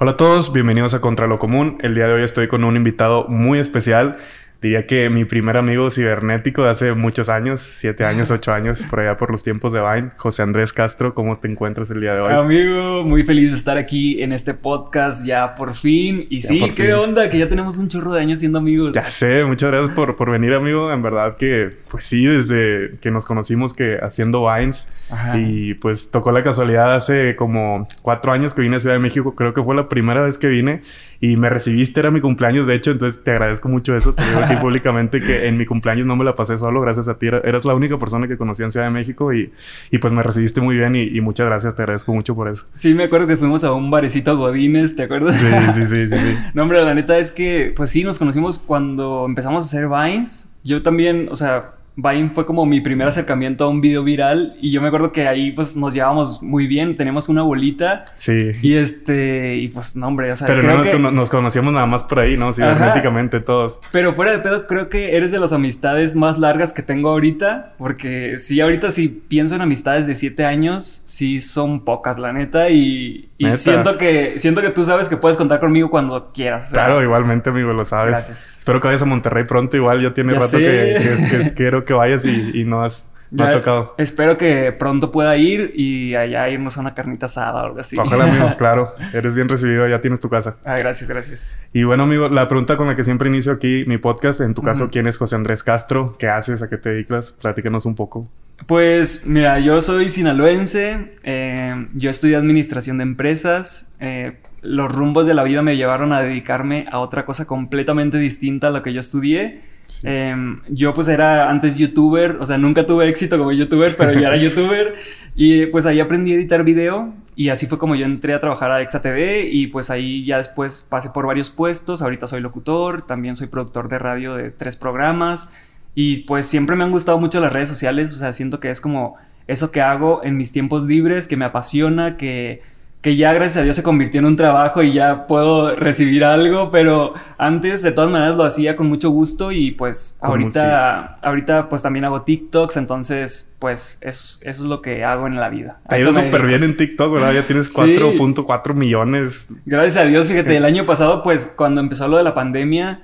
Hola a todos, bienvenidos a Contra lo Común. El día de hoy estoy con un invitado muy especial. Diría que mi primer amigo cibernético de hace muchos años, siete años, ocho años, por allá por los tiempos de Vine, José Andrés Castro, ¿cómo te encuentras el día de hoy? Amigo, muy feliz de estar aquí en este podcast ya por fin. Y sí, ¿qué onda? Que ya tenemos un chorro de años siendo amigos. Ya sé, muchas gracias por, por venir, amigo. En verdad que, pues sí, desde que nos conocimos que haciendo Vines. Y pues tocó la casualidad hace como cuatro años que vine a Ciudad de México. Creo que fue la primera vez que vine y me recibiste, era mi cumpleaños, de hecho, entonces te agradezco mucho eso. Te digo aquí públicamente que en mi cumpleaños no me la pasé solo, gracias a ti. Eras la única persona que conocía en Ciudad de México y, y pues me recibiste muy bien y, muchas gracias, te agradezco mucho por eso. Sí, me acuerdo que fuimos a un barecito Godines, ¿te acuerdas? Sí, sí, sí, sí, sí. no, hombre, la neta es que, pues sí, nos conocimos cuando empezamos a hacer Vines. Yo también, o sea, Vine fue como mi primer acercamiento a un video viral y yo me acuerdo que ahí pues nos llevábamos muy bien, teníamos una bolita. Sí. Y este, y pues no hombre, o sea, Pero no nos, conocíamos nada más por ahí, ¿no? Sí, prácticamente todos. Pero fuera de pedo, creo que eres de las amistades más largas que tengo ahorita, porque sí, ahorita si pienso en amistades de siete años, sí son pocas, la neta, y, y siento que siento que tú sabes que puedes contar conmigo cuando quieras. Claro, igualmente, amigo, lo sabes. Gracias. Espero que vayas a Monterrey pronto, igual ya tiene rato que, quiero que vayas y, no has... ha tocado. Espero que pronto pueda ir y allá irnos a una carnita asada o algo así. Ojalá, amigo, claro. Eres bien recibido, ya tienes tu casa. Ah, gracias, gracias. Y bueno, amigo, la pregunta con la que siempre inicio aquí mi podcast, en tu caso, ¿quién es José Andrés Castro? ¿Qué haces? ¿A qué te dedicas? Platícanos un poco. Pues mira, yo soy sinaloense, eh, yo estudié administración de empresas, eh, los rumbos de la vida me llevaron a dedicarme a otra cosa completamente distinta a lo que yo estudié. Em, yo pues era antes youtuber, o sea, nunca tuve éxito como youtuber, pero ya era youtuber. Y pues ahí aprendí a editar video y así fue como yo entré a trabajar a ExaTV y pues ahí ya después pasé por varios puestos. Ahorita soy locutor, también soy productor de radio de tres programas y pues siempre me han gustado mucho las redes sociales, o sea, siento que es como eso que hago en mis tiempos libres, que me apasiona, que que ya gracias a Dios se convirtió en un trabajo y ya puedo recibir algo, pero antes de todas maneras lo hacía con mucho gusto y pues ahorita, ahorita pues también hago TikToks, entonces pues eso es lo que hago en la vida. Te ha ido súper bien en TikTok, ¿verdad? Ya tienes 4.4 millones. Gracias a Dios, fíjate, el año pasado pues cuando empezó lo de la pandemia,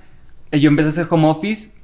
eh, yo empecé a hacer home office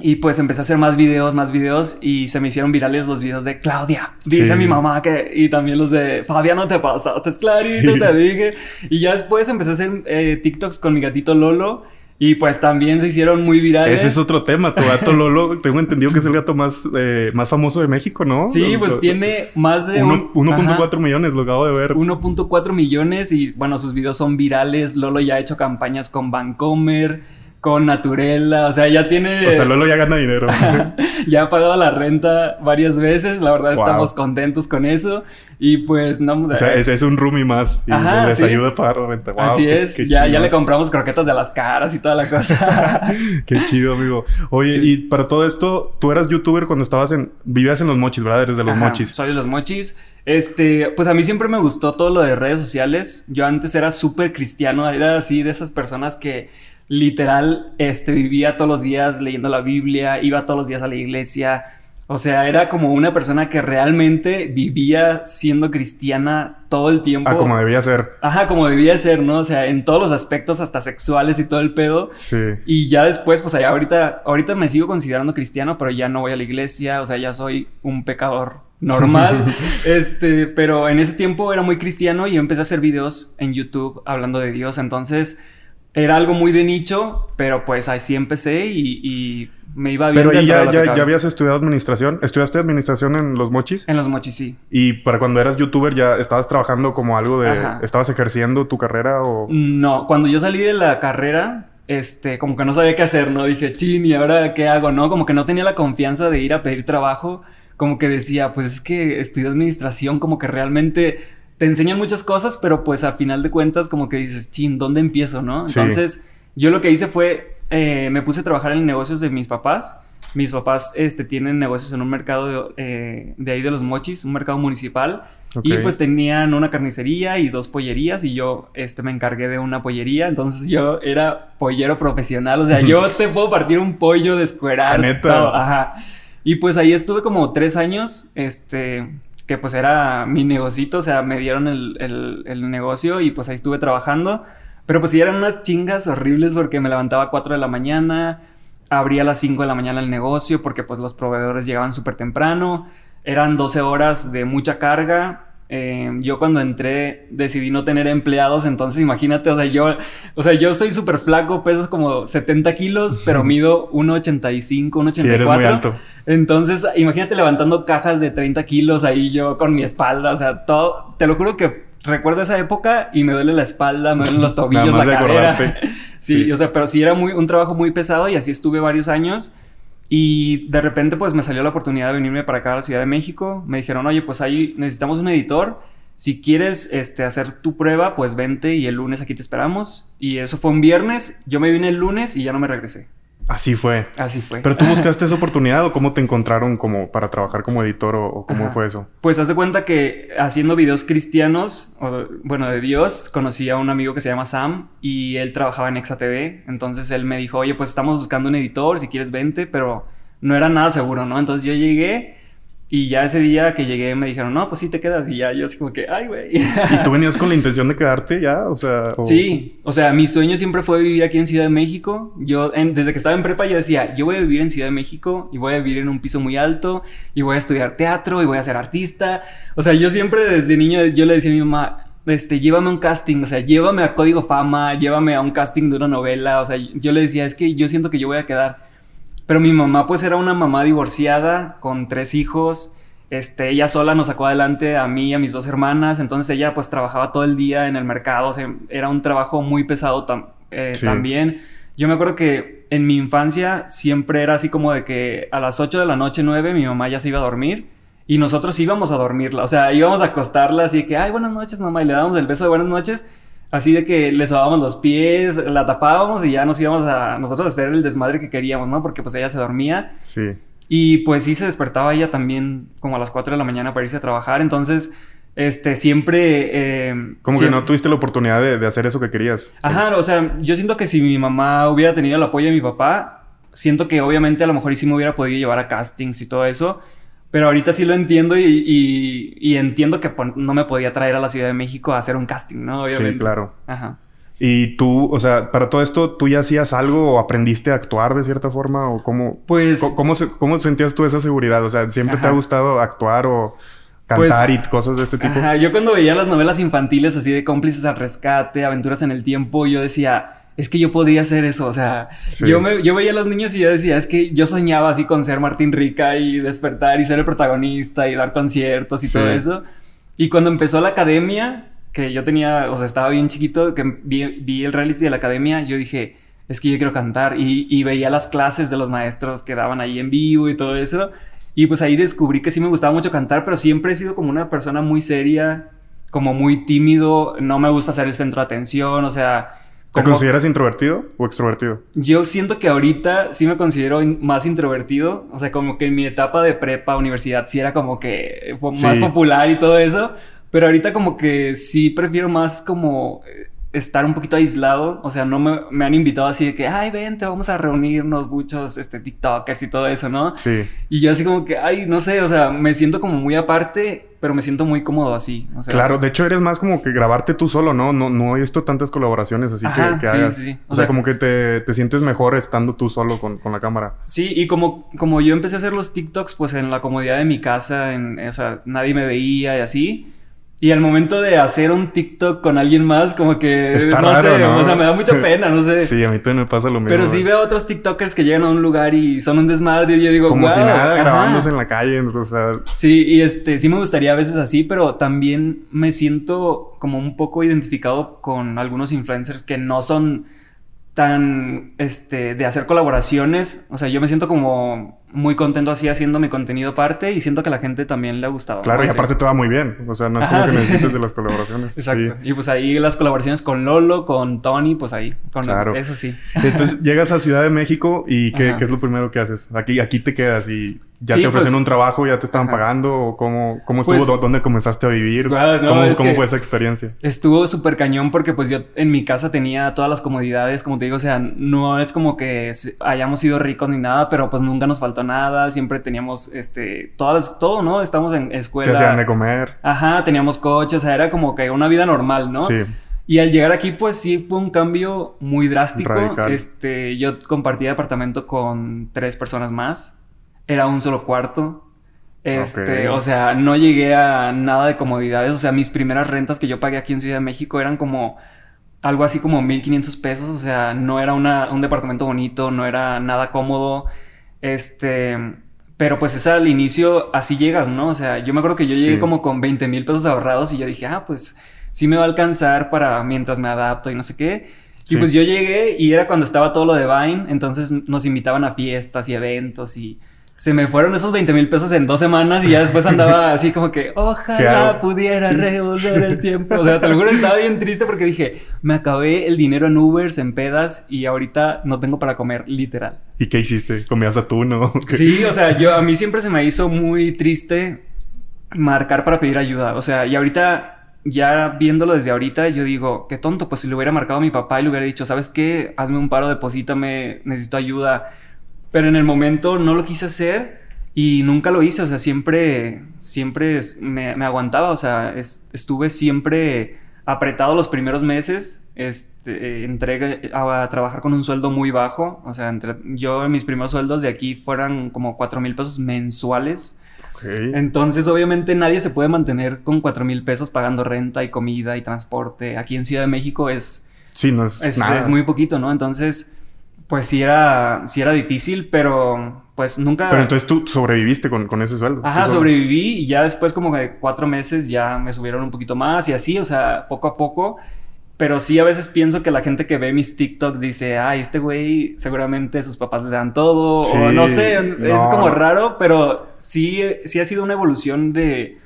y pues empecé a hacer más videos, más videos y se me hicieron virales los videos de Claudia. Dice mi mamá que... Y también los de Fabián, no te pasaste, es clarito, te dije. Y ya después empecé a hacer eh, TikToks con mi gatito Lolo. Y pues también se hicieron muy virales. Ese es otro tema. Tu gato Lolo, tengo entendido que es el gato más, eh, más famoso de México, ¿no? Sí, pues tiene más de... 1.4 millones, lo acabo de ver. 1.4 millones y bueno, sus videos son virales. Lolo ya ha hecho campañas con Vancomer con Naturela, o sea, ya tiene... O sea, Lolo ya gana dinero. ya ha pagado la renta varias veces, la verdad estamos contentos con eso. Y pues no... O sea, es, un roomie más y les ayuda a pagar la renta. Así es, ya, ya le compramos croquetas de las caras y toda la cosa. qué chido, amigo. Oye, y para todo esto, tú eras youtuber cuando estabas en... Vivías en Los Mochis, ¿verdad? Eres de Los Mochis. soy de Los Mochis. Este, pues a mí siempre me gustó todo lo de redes sociales. Yo antes era súper cristiano, era así de esas personas que literal, este, vivía todos los días leyendo la Biblia, iba todos los días a la iglesia. O sea, era como una persona que realmente vivía siendo cristiana todo el tiempo. Ah, como debía ser. Ajá, como debía ser, ¿no? O sea, en todos los aspectos, hasta sexuales y todo el pedo. Sí. Y ya después, pues allá ahorita, ahorita me sigo considerando cristiano, pero ya no voy a la iglesia, o sea, ya soy un pecador normal. este, pero en ese tiempo era muy cristiano y empecé a hacer videos en YouTube hablando de Dios. Entonces, era algo muy de nicho, pero pues así empecé y, me iba bien. Pero ya, ya, ya, habías estudiado administración. ¿Estudiaste administración en Los Mochis? En Los Mochis, sí. ¿Y para cuando eras youtuber ya estabas trabajando como algo de... ¿Estabas ejerciendo tu carrera o...? No, cuando yo salí de la carrera, este, como que no sabía qué hacer, ¿no? Dije, chin, ¿y ahora qué hago, no? Como que no tenía la confianza de ir a pedir trabajo. Como que decía, pues es que estudié administración, como que realmente te enseñan muchas cosas, pero pues a final de cuentas como que dices, chin, ¿dónde empiezo, no? Entonces, yo lo que hice fue, eh, me puse a trabajar en negocios de mis papás. Mis papás este, tienen negocios en un mercado de, eh, ahí de los mochis, un mercado municipal. Y pues tenían una carnicería y dos pollerías y yo este, me encargué de una pollería. Entonces yo era pollero profesional. O sea, yo te puedo partir un pollo, descuerar. Neta. Ajá. Y pues ahí estuve como tres años, este, que pues era mi negocito, o sea, me dieron el, el, negocio y pues ahí estuve trabajando. Pero pues sí eran unas chingas horribles porque me levantaba a 4 de la mañana, abría a las 5 de la mañana el negocio porque pues los proveedores llegaban súper temprano, eran 12 horas de mucha carga Em, yo cuando entré decidí no tener empleados, entonces imagínate, o sea, yo, o sea, yo soy súper flaco, peso como 70 kilos, pero mido 1,85, 1,84. Sí, eres muy alto. Entonces, imagínate levantando cajas de 30 kilos ahí yo con mi espalda, o sea, todo, te lo juro que recuerdo esa época y me duele la espalda, me duelen los tobillos, la cadera. sí, sí, o sea, pero sí era muy, un trabajo muy pesado y así estuve varios años. Y de repente pues me salió la oportunidad de venirme para acá a la Ciudad de México. Me dijeron, oye, pues ahí necesitamos un editor. Si quieres este, hacer tu prueba, pues vente y el lunes aquí te esperamos. Y eso fue un viernes. Yo me vine el lunes y ya no me regresé. Así fue. Así fue. ¿Pero tú buscaste esa oportunidad o cómo te encontraron como para trabajar como editor o, cómo fue eso? Pues hace cuenta que haciendo videos cristianos, o, bueno, de Dios, conocí a un amigo que se llama Sam y él trabajaba en Exa TV. Entonces él me dijo, oye, pues estamos buscando un editor, si quieres vente, pero no era nada seguro, ¿no? Entonces yo llegué y ya ese día que llegué me dijeron, no, pues sí te quedas. Y ya yo así como que, ay, güey. ¿Y tú venías con la intención de quedarte ya? O sea... Sí, o sea, mi sueño siempre fue vivir aquí en Ciudad de México. Yo, desde que estaba en prepa, yo decía, yo voy a vivir en Ciudad de México y voy a vivir en un piso muy alto y voy a estudiar teatro y voy a ser artista. O sea, yo siempre desde niño, yo le decía a mi mamá, este, llévame a un casting, o sea, llévame a Código Fama, llévame a un casting de una novela. O sea, yo le decía, es que yo siento que yo voy a quedar. Pero mi mamá, pues, era una mamá divorciada con tres hijos. Este, ella sola nos sacó adelante a mí y a mis dos hermanas, entonces ella pues trabajaba todo el día en el mercado, o sea, era un trabajo muy pesado eh, también. Yo me acuerdo que en mi infancia siempre era así como de que a las 8 de la noche, 9, mi mamá ya se iba a dormir y nosotros íbamos a dormirla, o sea, íbamos a acostarla así de que, ay, buenas noches mamá, y le dábamos el beso de buenas noches, así de que le sobábamos los pies, la tapábamos y ya nos íbamos a nosotros a hacer el desmadre que queríamos, ¿no? Porque pues ella se dormía. Sí. Y pues sí se despertaba ella también como a las 4 de la mañana para irse a trabajar. Entonces, este, siempre... Eh, como que no tuviste la oportunidad de, hacer eso que querías. Ajá, o sea, yo siento que si mi mamá hubiera tenido el apoyo de mi papá, siento que obviamente a lo mejor sí me hubiera podido llevar a castings y todo eso. Pero ahorita sí lo entiendo y, y, entiendo que no me podía traer a la Ciudad de México a hacer un casting, ¿no? Obviamente. Sí, claro. Ajá. Y tú, o sea, para todo esto, ¿tú ya hacías algo o aprendiste a actuar de cierta forma? ¿O cómo, pues, cómo, cómo sentías tú esa seguridad? O sea, ¿siempre te ha gustado actuar o cantar pues, y cosas de este tipo? Ajá. Yo cuando veía las novelas infantiles así de cómplices al rescate, aventuras en el tiempo, yo decía... Es que yo podría hacer eso, o sea, yo, me, yo veía a los niños y yo decía, es que yo soñaba así con ser Martín Rica y despertar y ser el protagonista y dar conciertos y todo eso. Y cuando empezó la academia, que yo tenía, o sea, estaba bien chiquito, que vi, el reality de la academia, yo dije, es que yo quiero cantar y, veía las clases de los maestros que daban ahí en vivo y todo eso. Y pues ahí descubrí que sí me gustaba mucho cantar, pero siempre he sido como una persona muy seria, como muy tímido, no me gusta ser el centro de atención, o sea... ¿Te consideras introvertido o extrovertido? Yo siento que ahorita sí me considero más introvertido, o sea, como que en mi etapa de prepa, universidad, sí era como que más popular y todo eso, pero ahorita como que sí prefiero más como eh, estar un poquito aislado. O sea, no me, me, han invitado así de que, ay, vente, vamos a reunirnos muchos este, TikTokers y todo eso, ¿no? Sí. Y yo así como que, ay, no sé, o sea, me siento como muy aparte, pero me siento muy cómodo así. O sea, claro, de hecho eres más como que grabarte tú solo, ¿no? No, no he visto tantas colaboraciones así que, que hagas. Sí, sí. O, sea, como que te, te, sientes mejor estando tú solo con, con, la cámara. Sí, y como, como yo empecé a hacer los TikToks, pues en la comodidad de mi casa, en, o sea, nadie me veía y así. Y al momento de hacer un TikTok con alguien más, como que no sé, o sea, me da mucha pena, no sé. Sí, a mí también me pasa lo mismo. Pero sí veo otros TikTokers que llegan a un lugar y son un desmadre y yo digo, como si nada grabándose en la calle, o sea. Sí, y este sí me gustaría a veces así, pero también me siento como un poco identificado con algunos influencers que no son tan este de hacer colaboraciones, o sea, yo me siento como muy contento así haciendo mi contenido parte y siento que a la gente también le ha gustado. Claro, y aparte te va muy bien. O sea, no es como que necesites de las colaboraciones. Exacto. Y pues ahí las colaboraciones con Lolo, con Tony, pues ahí. Con claro. Eso sí. Entonces llegas a Ciudad de México y ¿qué, ¿qué, es lo primero que haces? Aquí, aquí te quedas y ¿Ya te ofrecieron pues, un trabajo? ¿Ya te estaban pagando? ¿O cómo, cómo estuvo? Pues, ¿Dónde comenzaste a vivir? Ah, ¿Cómo, fue esa experiencia? Estuvo súper cañón porque pues yo en mi casa tenía todas las comodidades, como te digo, o sea, no es como que hayamos sido ricos ni nada, pero pues nunca nos faltó nada, siempre teníamos, este, todas todo, ¿no? Estamos en escuela. Se hacían de comer. Ajá, teníamos coche, o sea, era como que una vida normal, ¿no? Sí. Y al llegar aquí, pues sí fue un cambio muy drástico. Este, yo compartí departamento con tres personas más era un solo cuarto. Este, o sea, no llegué a nada de comodidades. O sea, mis primeras rentas que yo pagué aquí en Ciudad de México eran como algo así como 1500 pesos. O sea, no era un departamento bonito, no era nada cómodo. Este, pero pues es al inicio, así llegas, ¿no? O sea, yo me acuerdo que yo llegué como con 20 mil pesos ahorrados y yo dije, ah, pues sí me va a alcanzar para mientras me adapto y no sé qué. Y pues yo llegué y era cuando estaba todo lo de Vine, entonces nos invitaban a fiestas y eventos y se me fueron esos 20 mil pesos en dos semanas y ya después andaba así como que ojalá pudiera revolver el tiempo. O sea, te lo juro, estaba bien triste porque dije, me acabé el dinero en Ubers, en pedas y ahorita no tengo para comer, literal. ¿Y qué hiciste? ¿Comías atún no? Sí, o sea, yo a mí siempre se me hizo muy triste marcar para pedir ayuda. O sea, y ahorita ya viéndolo desde ahorita, yo digo, qué tonto, pues si le hubiera marcado a mi papá y le hubiera dicho, ¿sabes qué? Hazme un paro, deposítame, necesito ayuda pero en el momento no lo quise hacer y nunca lo hice, o sea, siempre, siempre me, aguantaba, o sea, estuve siempre apretado los primeros meses, este, entré a, trabajar con un sueldo muy bajo, o sea, entre, yo mis primeros sueldos de aquí fueran como 4 mil pesos mensuales. Entonces, obviamente, nadie se puede mantener con 4 mil pesos pagando renta y comida y transporte. Aquí en Ciudad de México es. Sí, no es, es muy poquito, ¿no? Entonces, pues sí era, sí era difícil, pero pues nunca... Pero entonces tú sobreviviste con, con ese sueldo. Ajá, sobreviví y ya después como de cuatro meses ya me subieron un poquito más y así, o sea, poco a poco. Pero sí a veces pienso que la gente que ve mis TikToks dice, ay, este güey seguramente sus papás le dan todo, o no sé, es como raro, pero sí, sí ha sido una evolución de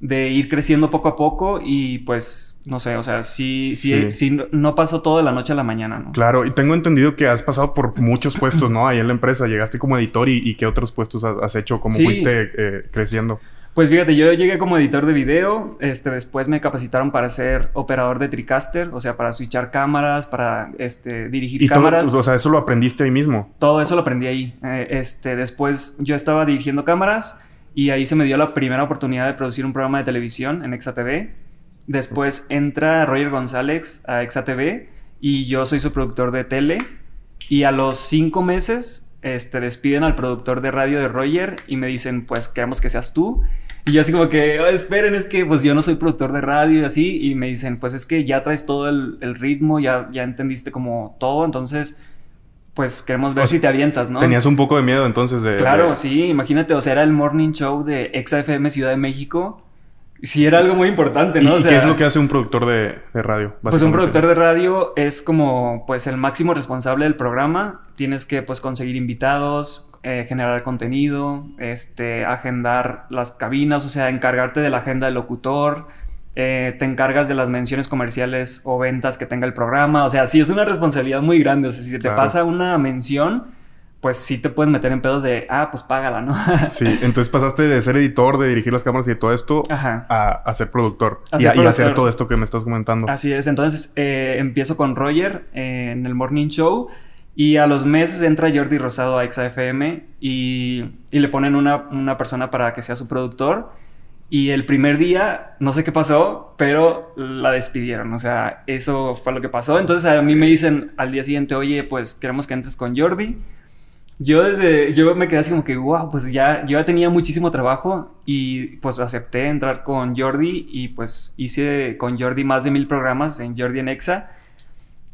de ir creciendo poco a poco y pues, no sé, o sea, sí, sí, sí, no pasó todo de la noche a la mañana, ¿no? Claro, y tengo entendido que has pasado por muchos puestos, ¿no? Ahí en la empresa, llegaste como editor y, ¿qué otros puestos has, hecho? ¿Cómo fuiste eh, creciendo? Pues fíjate, yo llegué como editor de video, este, después me capacitaron para ser operador de TriCaster, o sea, para switchar cámaras, para este, dirigir ¿Y cámaras. Todo, o sea, eso lo aprendiste ahí mismo. Todo eso lo aprendí ahí. Eh, este, después yo estaba dirigiendo cámaras y ahí se me dio la primera oportunidad de producir un programa de televisión en ExaTV. Después entra Roger González a ExaTV y yo soy su productor de tele. Y a los cinco meses este, despiden al productor de radio de Roger y me dicen, pues queremos que seas tú. Y yo así como que, oh, esperen, es que pues yo no soy productor de radio y así. Y me dicen, pues es que ya traes todo el, el ritmo, ya, ya entendiste como todo, entonces pues queremos ver si te avientas, ¿no? Tenías un poco de miedo entonces de... Claro, sí, imagínate, o sea, era el morning show de XFM Ciudad de México. Sí, era algo muy importante, ¿no? ¿Y, qué es lo que hace un productor de, radio? Pues un productor de radio es como, pues, el máximo responsable del programa. Tienes que, pues, conseguir invitados, eh, generar contenido, este, agendar las cabinas, o sea, encargarte de la agenda del locutor, eh, te encargas de las menciones comerciales o ventas que tenga el programa. O sea, sí es una responsabilidad muy grande. O sea, si te pasa una mención, pues sí te puedes meter en pedos de, ah, pues págala, ¿no? sí, entonces pasaste de ser editor, de dirigir las cámaras y de todo esto, A, ser productor. y, a, hacer todo esto que me estás comentando. Así es, entonces eh, empiezo con Roger eh, en el Morning Show. Y a los meses entra Jordi Rosado a XAFM y, y le ponen una, una persona para que sea su productor. Y el primer día, no sé qué pasó, pero la despidieron. O sea, eso fue lo que pasó. Entonces a mí me dicen al día siguiente, oye, pues queremos que entres con Jordi. Yo desde, yo me quedé así como que, wow, pues ya, yo ya tenía muchísimo trabajo y pues acepté entrar con Jordi y pues hice con Jordi más de mil programas en Jordi en Exa.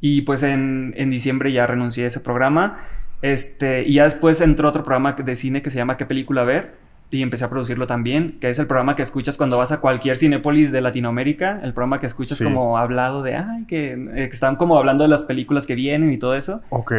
Y pues en, en diciembre ya renuncié a ese programa. Este, y ya después entró otro programa de cine que se llama ¿Qué película ver? Y empecé a producirlo también, que es el programa que escuchas cuando vas a cualquier Cinépolis de Latinoamérica, el programa que escuchas como hablado de, ay, que, eh, que, están como hablando de las películas que vienen y todo eso. Ok.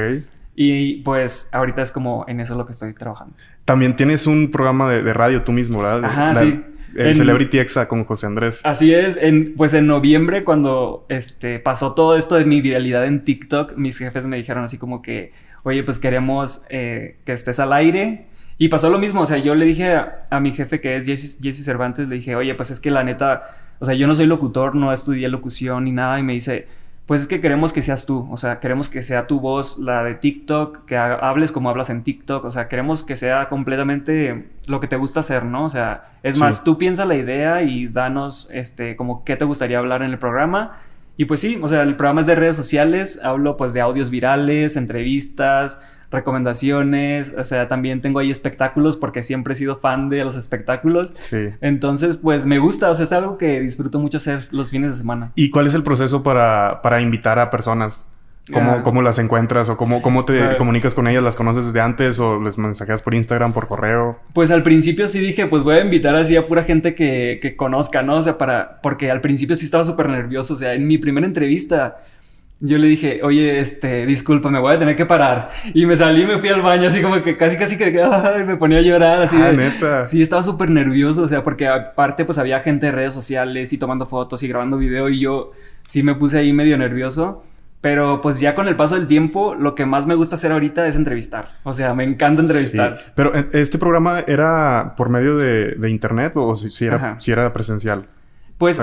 Y pues ahorita es como en eso lo que estoy trabajando. También tienes un programa de, radio tú mismo, ¿verdad? Ajá, sí. El Celebrity Exa con José Andrés. Así es, en, pues en noviembre cuando este, pasó todo esto de mi viralidad en TikTok, mis jefes me dijeron así como que, oye, pues queremos eh, que estés al aire Y pasó lo mismo, o sea, yo le dije a, mi jefe que es Jesse, Cervantes, le dije, oye, pues es que la neta, o sea, yo no soy locutor, no estudié locución ni nada, y me dice, pues es que queremos que seas tú, o sea, queremos que sea tu voz la de TikTok, que hables como hablas en TikTok, o sea, queremos que sea completamente lo que te gusta hacer, ¿no? O sea, es más, tú piensa la idea y danos, este, como qué te gustaría hablar en el programa. Y pues sí, o sea, el programa es de redes sociales, hablo pues de audios virales, entrevistas, recomendaciones, o sea, también tengo ahí espectáculos porque siempre he sido fan de los espectáculos. Sí. Entonces, pues me gusta, o sea, es algo que disfruto mucho hacer los fines de semana. ¿Y cuál es el proceso para, para invitar a personas? ¿Cómo, ah. ¿Cómo, las encuentras o cómo, cómo te comunicas con ellas? ¿Las conoces desde antes o les mensajeas por Instagram, por correo? Pues al principio sí dije, pues voy a invitar así a pura gente que, que conozca, ¿no? O sea, para... Porque al principio sí estaba súper nervioso. O sea, en mi primera entrevista yo le dije, oye, este, disculpa, me voy a tener que parar. Y me salí, me fui al baño, así como que casi, casi que me ponía a llorar, así. Ah, neta. Sí, estaba súper nervioso, o sea, porque aparte, pues había gente de redes sociales y tomando fotos y grabando video, y yo sí me puse ahí medio nervioso. Pero pues ya con el paso del tiempo, lo que más me gusta hacer ahorita es entrevistar. O sea, me encanta entrevistar. Pero eh, este programa era por medio de, internet o si, era, si era presencial. Pues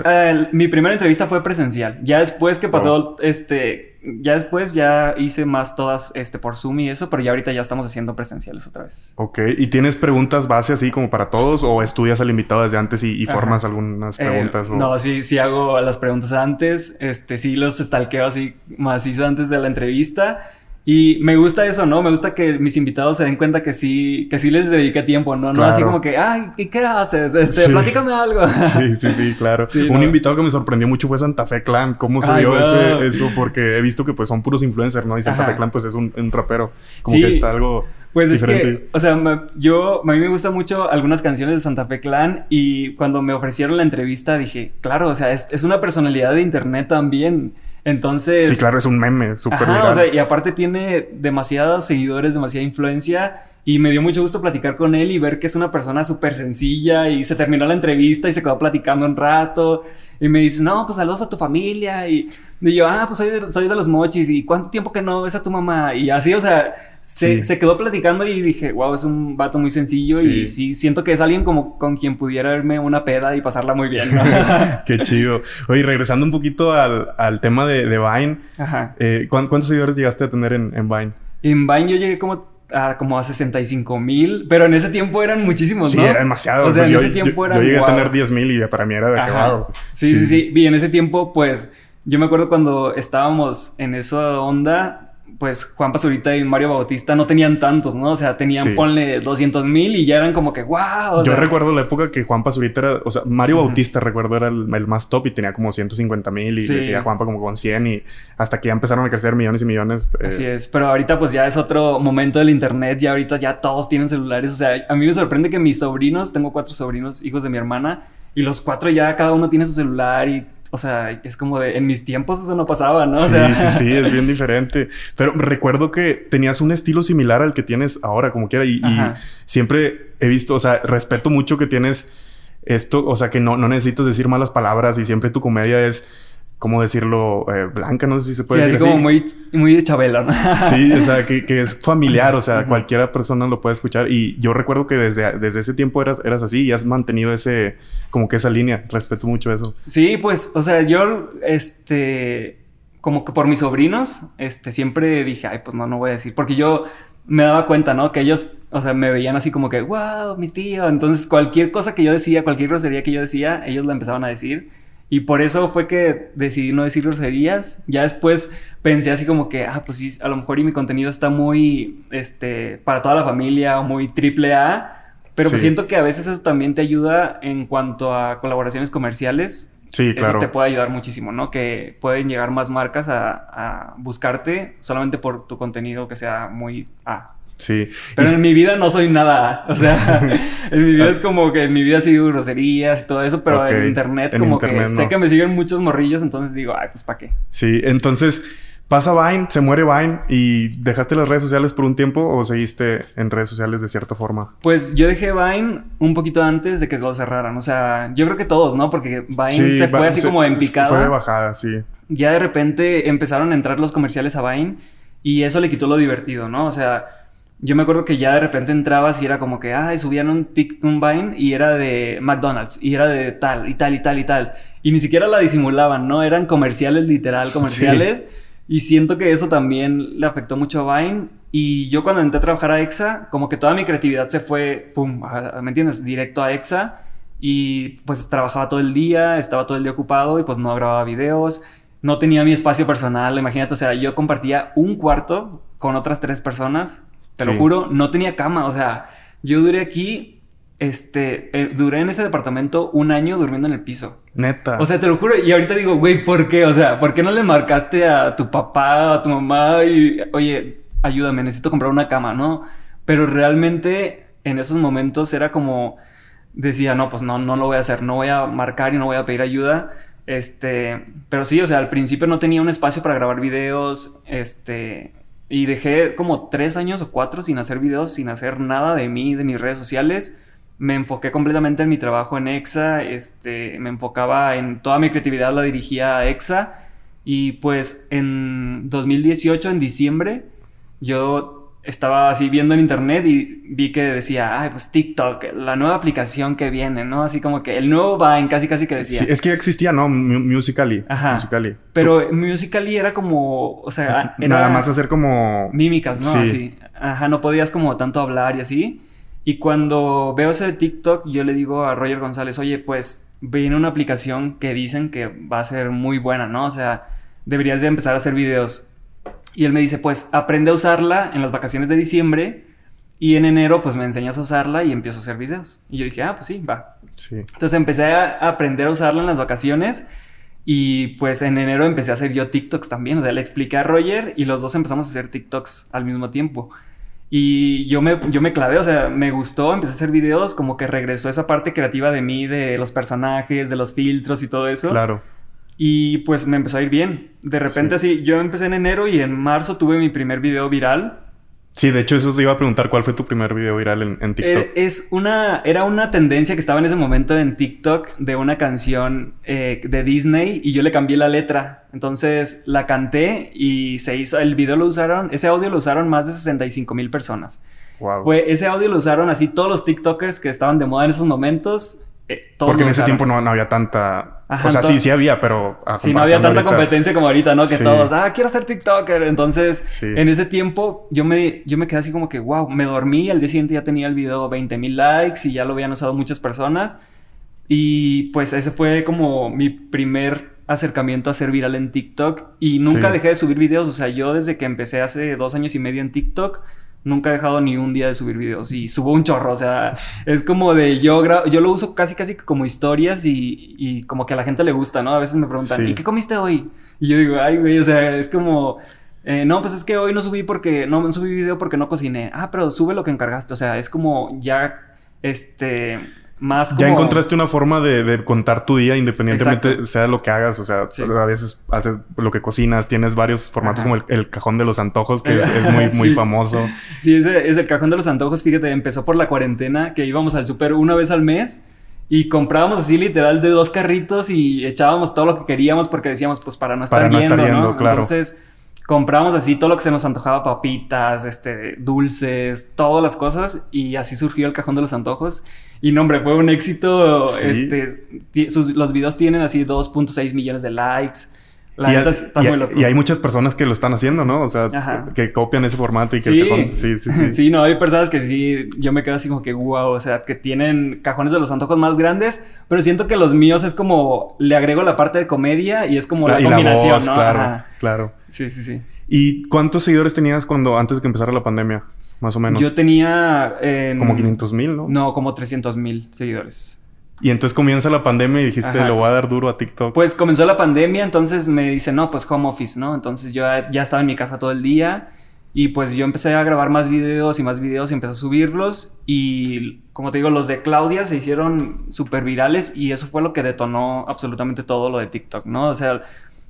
mi primera entrevista fue presencial. Ya después que pasó, este, ya después ya hice más todas, este, por Zoom y eso, pero ya ahorita ya estamos haciendo presenciales otra vez. Ok. ¿Y tienes preguntas base así como para todos o estudias al invitado desde antes y, formas algunas eh, preguntas? No, sí, sí hago las preguntas antes, este, sí los estalqueo así macizo antes de la entrevista. Y me gusta eso, ¿no? Me gusta que mis invitados se den cuenta que sí, que sí les dedique tiempo, ¿no? No así como que, ay, ¿qué, qué haces? Este, platícame algo. Sí, sí, sí, claro. Un invitado que me sorprendió mucho fue Santa Fe Clan. ¿Cómo se dio ese, eso? Porque he visto que pues son puros influencers, ¿no? Y Santa Fe Clan pues es un, un rapero. Como que está algo... Pues es que, o sea, yo, a mí me gustan mucho algunas canciones de Santa Fe Clan y cuando me ofrecieron la entrevista dije, claro, o sea, es, es una personalidad de internet también. Entonces. Sí, claro, es un meme súper o sea, y aparte tiene demasiados seguidores, demasiada influencia. Y me dio mucho gusto platicar con él y ver que es una persona súper sencilla. Y se terminó la entrevista y se quedó platicando un rato. Y me dice, no, pues saludos a tu familia. Y, yo, ah, pues soy de, soy de los mochis. ¿Y cuánto tiempo que no ves a tu mamá? Y así, o sea, se, se quedó platicando y dije, wow, es un vato muy sencillo. Y sí, siento que es alguien como con quien pudiera verme una peda y pasarla muy bien. Qué chido. Oye, regresando un poquito al, al tema de, de Vine. Ajá. Eh, ¿Cuántos seguidores llegaste a tener en, en Vine? En Vine yo llegué como a como a 65 mil, pero en ese tiempo eran muchísimos, ¿no? Sí, era demasiado. O sea, pues en ese tiempo yo, Yo llegué a tener 10 mil y para mí era de acabado. Sí, sí, sí, sí. Y en ese tiempo, pues, yo me acuerdo cuando estábamos en esa onda, pues Juan Pazurita y Mario Bautista no tenían tantos, ¿no? O sea, tenían, ponle 200 mil y ya eran como que, wow. Yo recuerdo la época que Juan Pazurita era, o sea, Mario Bautista recuerdo era el, más top y tenía como 150 mil y decía Juanpa como con 100 y hasta que ya empezaron a crecer millones y millones. Eh. Así es, pero ahorita pues ya es otro momento del internet, ya ahorita ya todos tienen celulares, o sea, a mí me sorprende que mis sobrinos, tengo cuatro sobrinos, hijos de mi hermana, y los cuatro ya cada uno tiene su celular y o sea, es como de, en mis tiempos eso no pasaba, ¿no? Sí, sí, sí, es bien diferente. Pero recuerdo que tenías un estilo similar al que tienes ahora, como quiera, y, y siempre he visto, o sea, respeto mucho que tienes esto, o sea, que no, no necesitas decir malas palabras y siempre tu comedia es ¿cómo decirlo? Eh, blanca, no sé si se puede decir así. como muy, muy de Chabelo, ¿no? sí, o sea, que, que, es familiar, o sea, cualquiera persona lo puede escuchar. Y yo recuerdo que desde, desde ese tiempo eras, eras así y has mantenido ese, como que esa línea. Respeto mucho eso. Sí, pues, o sea, yo, este, como que por mis sobrinos, este, siempre dije, ay, pues no, no voy a decir, porque yo me daba cuenta, ¿no? Que ellos, o sea, me veían así como que, wow, mi tío. Entonces, cualquier cosa que yo decía, cualquier grosería que yo decía, ellos la empezaban a decir. Y por eso fue que decidí no decir groserías. Ya después pensé así como que, ah, pues sí, a lo mejor y mi contenido está muy, este, para toda la familia o muy triple A. Pero pues siento que a veces eso también te ayuda en cuanto a colaboraciones comerciales. Sí, claro. Eso te puede ayudar muchísimo, ¿no? Que pueden llegar más marcas a, a buscarte solamente por tu contenido que sea muy A. Sí. Pero en mi vida no soy nada. O sea, en mi vida es como que en mi vida ha sido groserías y todo eso, pero en internet como que sé que me siguen muchos morrillos, entonces digo, ay, pues ¿para qué? Sí, entonces pasa Vine, se muere Vine y dejaste las redes sociales por un tiempo o seguiste en redes sociales de cierta forma? Pues yo dejé Vine un poquito antes de que lo cerraran. O sea, yo creo que todos, ¿no? Porque Vine se fue así como en picada. Fue de bajada, sí. Ya de repente empezaron a entrar los comerciales a Vine y eso le quitó lo divertido, ¿no? O sea yo me acuerdo que ya de repente entrabas y era como que, ay, subían un, tic, un Vine y era de McDonald's y era de tal y tal y tal y tal. Y ni siquiera la disimulaban, ¿no? Eran comerciales, literal, comerciales. Y siento que eso también le afectó mucho a Vine. Y yo cuando entré a trabajar a EXA, como que toda mi creatividad se fue, pum, ¿me entiendes? Directo a EXA. Y pues trabajaba todo el día, estaba todo el día ocupado y pues no grababa videos. No tenía mi espacio personal, imagínate, o sea, yo compartía un cuarto con otras tres personas te lo juro, no tenía cama. O sea, yo duré aquí, este, eh, duré en ese departamento un año durmiendo en el piso. Neta. O sea, te lo juro. Y ahorita digo, güey, ¿por qué? O sea, ¿por qué no le marcaste a tu papá, a tu mamá y, oye, ayúdame, necesito comprar una cama, ¿no? Pero realmente en esos momentos era como, decía, no, pues no, no lo voy a hacer, no voy a marcar y no voy a pedir ayuda. Este, pero sí, o sea, al principio no tenía un espacio para grabar videos, este, y dejé como tres años o cuatro sin hacer videos, sin hacer nada de mí, de mis redes sociales. Me enfoqué completamente en mi trabajo en EXA, este, me enfocaba en toda mi creatividad, la dirigía EXA. Y pues en 2018, en diciembre, yo estaba así viendo en internet y vi que decía, ay, pues TikTok, la nueva aplicación que viene, ¿no? Así como que el nuevo Vine, casi casi que decía. Sí, es que existía, ¿no? Musically. Ajá. Musically. Pero Musically era como, o sea, era Nada más hacer como... Mímicas, ¿no? Así. Ajá, no podías como tanto hablar y así. Y cuando veo ese TikTok, yo le digo a Roger González, oye, pues viene una aplicación que dicen que va a ser muy buena, ¿no? O sea, deberías de empezar a hacer videos. Y él me dice, pues aprende a usarla en las vacaciones de diciembre y en enero pues me enseñas a usarla y empiezo a hacer videos. Y yo dije, ah, pues sí, va. Sí. Entonces empecé a aprender a usarla en las vacaciones y pues en enero empecé a hacer yo TikToks también. O sea, le expliqué a Roger y los dos empezamos a hacer TikToks al mismo tiempo. Y yo me, yo me clavé, o sea, me gustó, empecé a hacer videos, como que regresó esa parte creativa de mí, de los personajes, de los filtros y todo eso. Claro. Y pues me empezó a ir bien. De repente así, yo empecé en enero y en marzo tuve mi primer video viral. Sí, de hecho eso te iba a preguntar cuál fue tu primer video viral en, TikTok. Eh, es una, era una tendencia que estaba en ese momento en TikTok de una canción eh, de Disney y yo le cambié la letra. Entonces la canté y se hizo, el video lo usaron, ese audio lo usaron más de 65 mil personas. Wow. Fue, ese audio lo usaron así todos los TikTokers que estaban de moda en esos momentos eh, Porque en ese tiempo no, había tanta... o sea, sí, sí había, pero... Sí, no había tanta competencia como ahorita, ¿no? Que todos, ah, quiero ser TikToker. Entonces, en ese tiempo yo me, yo me quedé así como que, wow, me dormí. Al día siguiente ya tenía el video 20 mil likes y ya lo habían usado muchas personas. Y pues ese fue como mi primer acercamiento a ser viral en TikTok. Y nunca dejé de subir videos. O sea, yo desde que empecé hace dos años y medio en TikTok Nunca he dejado ni un día de subir videos y subo un chorro, o sea, es como de yo yo lo uso casi casi como historias y, y, como que a la gente le gusta, ¿no? A veces me preguntan, ¿y qué comiste hoy? Y yo digo, ay, güey, o sea, es como, eh, no, pues es que hoy no subí porque, no subí video porque no cociné. Ah, pero sube lo que encargaste, o sea, es como ya, este, ya encontraste una forma de, contar tu día independientemente sea lo que hagas. O sea, a veces haces lo que cocinas. Tienes varios formatos como el, cajón de los antojos, que es, muy, muy famoso. Sí, ese es el cajón de los antojos. Fíjate, empezó por la cuarentena, que íbamos al súper una vez al mes. Y comprábamos así literal de dos carritos y echábamos todo lo que queríamos porque decíamos, pues para no estar para no estar yendo, claro. Entonces compramos así todo lo que se nos antojaba, papitas, este, dulces, todas las cosas y así surgió el cajón de los antojos. Y no, hombre, fue un éxito. Este, los videos tienen así 2.6 millones de likes. La y, neta está muy loco. y hay muchas personas que lo están haciendo, ¿no? O sea, que copian ese formato y que sí. cajón... Sí, sí, sí. sí, no, hay personas que sí, yo me quedo así como que wow, o sea, que tienen cajones de los antojos más grandes, pero siento que los míos es como le agrego la parte de comedia y es como la, combinación, ¿no? Claro, claro. Sí, sí, sí. ¿Y cuántos seguidores tenías cuando antes de que empezara la pandemia? Más o menos. Yo tenía... como 500 mil, ¿no? No, como 300 mil seguidores. Y entonces comienza la pandemia y dijiste, lo voy a dar duro a TikTok. Pues comenzó la pandemia, entonces me dice, no, pues home office, ¿no? Entonces yo ya estaba en mi casa todo el día y pues yo empecé a grabar más videos y más videos y empecé a subirlos y como te digo, los de Claudia se hicieron súper virales y eso fue lo que detonó absolutamente todo lo de TikTok, ¿no? O sea,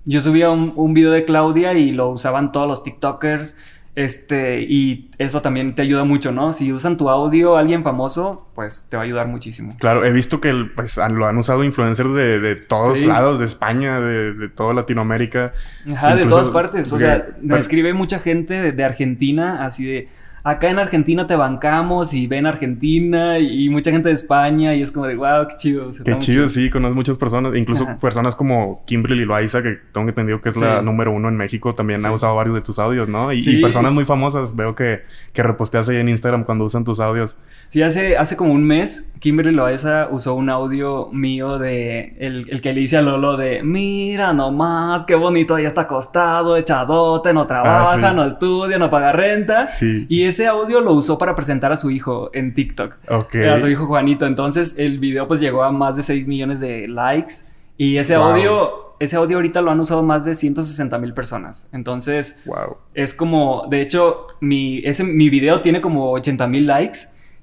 yo subía un, un video de Claudia y lo usaban todos los TikTokers este, y eso también te ayuda mucho, ¿no? Si usan tu audio alguien famoso, pues te va a ayudar muchísimo. Claro, he visto que pues, lo han usado influencers de, todos lados, de España, de, toda Latinoamérica. Ajá, de todas partes. O sea, me escribe mucha gente de, Argentina, así de, acá en Argentina te bancamos y ven Argentina y, mucha gente de España y es como de, wow, qué chido. qué chido, sí, conozco muchas personas, incluso personas como Kimberly Loaiza, que tengo entendido que es la número uno en México, también ha usado varios de tus audios, ¿no? Y, personas muy famosas, veo que, que reposteas ahí en Instagram cuando usan tus audios. Sí, hace, hace como un mes, Kimberly Loaiza usó un audio mío de el, el, que le hice a Lolo de mira nomás, qué bonito ahí está acostado, echadote, no trabaja, ah, no estudia, no paga renta. Sí. Y ese audio lo usó para presentar a su hijo en TikTok. Ok. A su hijo Juanito. Entonces el video pues llegó a más de 6 millones de likes. Y ese audio, ese audio ahorita lo han usado más de 160 mil personas. Entonces, wow. es como, de hecho, mi, ese, mi video tiene como 80 mil likes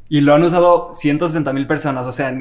y lo han usado 160 mil personas. O sea,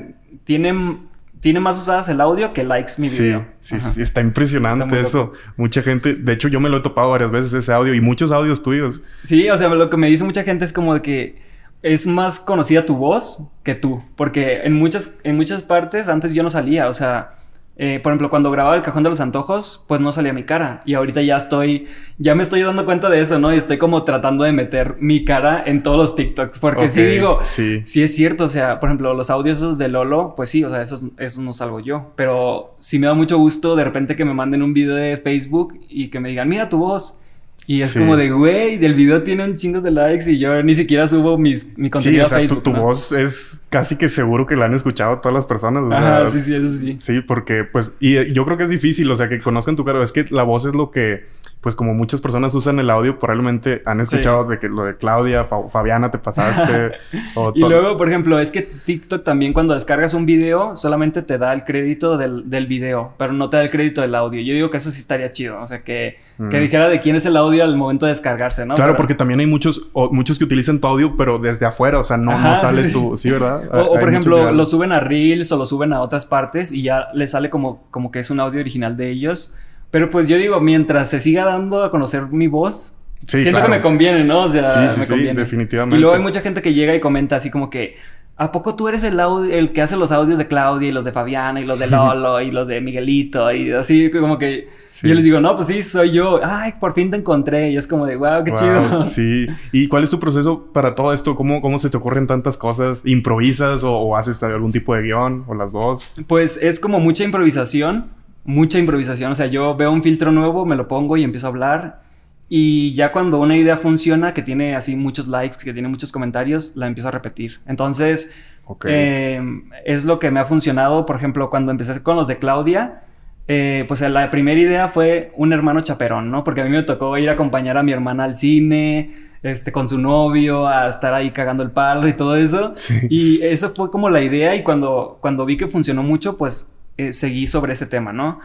tienen, tiene más usadas el audio que likes mi video. Sí, sí, sí, está impresionante eso. Mucha gente, de hecho yo me lo he topado varias veces ese audio y muchos audios tuyos. Sí, o sea, lo que me dice mucha gente es como de que es más conocida tu voz que tú, porque en muchas en muchas partes antes yo no salía, o sea, eh, por ejemplo, cuando grababa El Cajón de los Antojos, pues no salía mi cara. Y ahorita ya estoy, ya me estoy dando cuenta de eso, ¿no? Y estoy como tratando de meter mi cara en todos los TikToks. Porque sí digo, sí. sí. es cierto. O sea, por ejemplo, los audios esos de Lolo, pues sí, o sea, esos, esos no salgo yo. Pero sí me da mucho gusto de repente que me manden un video de Facebook y que me digan, mira tu voz. Y es como de, güey, el video tiene un chingo de likes y yo ni siquiera subo mis, mi contenido sí, o sea, a Facebook. Tu, tu voz es casi que seguro que la han escuchado todas las personas. Ajá, sí, sí, eso sí. Sí, porque pues, y yo creo que es difícil, o sea, que conozcan tu cara. Es que la voz es lo que pues como muchas personas usan el audio, probablemente han escuchado de que lo de Claudia, Fabiana te pasaste. y luego, por ejemplo, es que TikTok también cuando descargas un video, solamente te da el crédito del, del video, pero no te da el crédito del audio. Yo digo que eso sí estaría chido, o sea, que, que dijera de quién es el audio al momento de descargarse, ¿no? Claro, porque también hay muchos, muchos que utilizan tu audio, pero desde afuera, o sea, no, no sale tu, sí, ¿verdad? O, por ejemplo, lo suben a Reels o lo suben a otras partes y ya les sale como, como que es un audio original de ellos. Pero pues yo digo, mientras se siga dando a conocer mi voz, siento que me conviene, ¿no? O sea, me conviene. definitivamente. Y luego hay mucha gente que llega y comenta así como que, ¿a poco tú eres el, el que hace los audios de Claudia y los de Fabiana y los de Lolo y los de Miguelito? Y así como que yo les digo, no, pues sí, soy yo. Ay, por fin te encontré. Y es como de, wow, qué chido. Sí. ¿Y cuál es tu proceso para todo esto? ¿Cómo, cómo se te ocurren tantas cosas? ¿Improvisas o, o haces algún tipo de guion o las dos? Pues es como mucha improvisación mucha improvisación. O sea, yo veo un filtro nuevo, me lo pongo y empiezo a hablar. Y ya cuando una idea funciona, que tiene así muchos likes, que tiene muchos comentarios, la empiezo a repetir. Entonces, eh, es lo que me ha funcionado. Por ejemplo, cuando empecé con los de Claudia, eh, pues la primera idea fue un hermano chaperón, ¿no? Porque a mí me tocó ir a acompañar a mi hermana al cine, este, con su novio, a estar ahí cagando el palo y todo eso. Y eso fue como la idea y cuando, cuando vi que funcionó mucho, pues eh, seguí sobre ese tema, ¿no?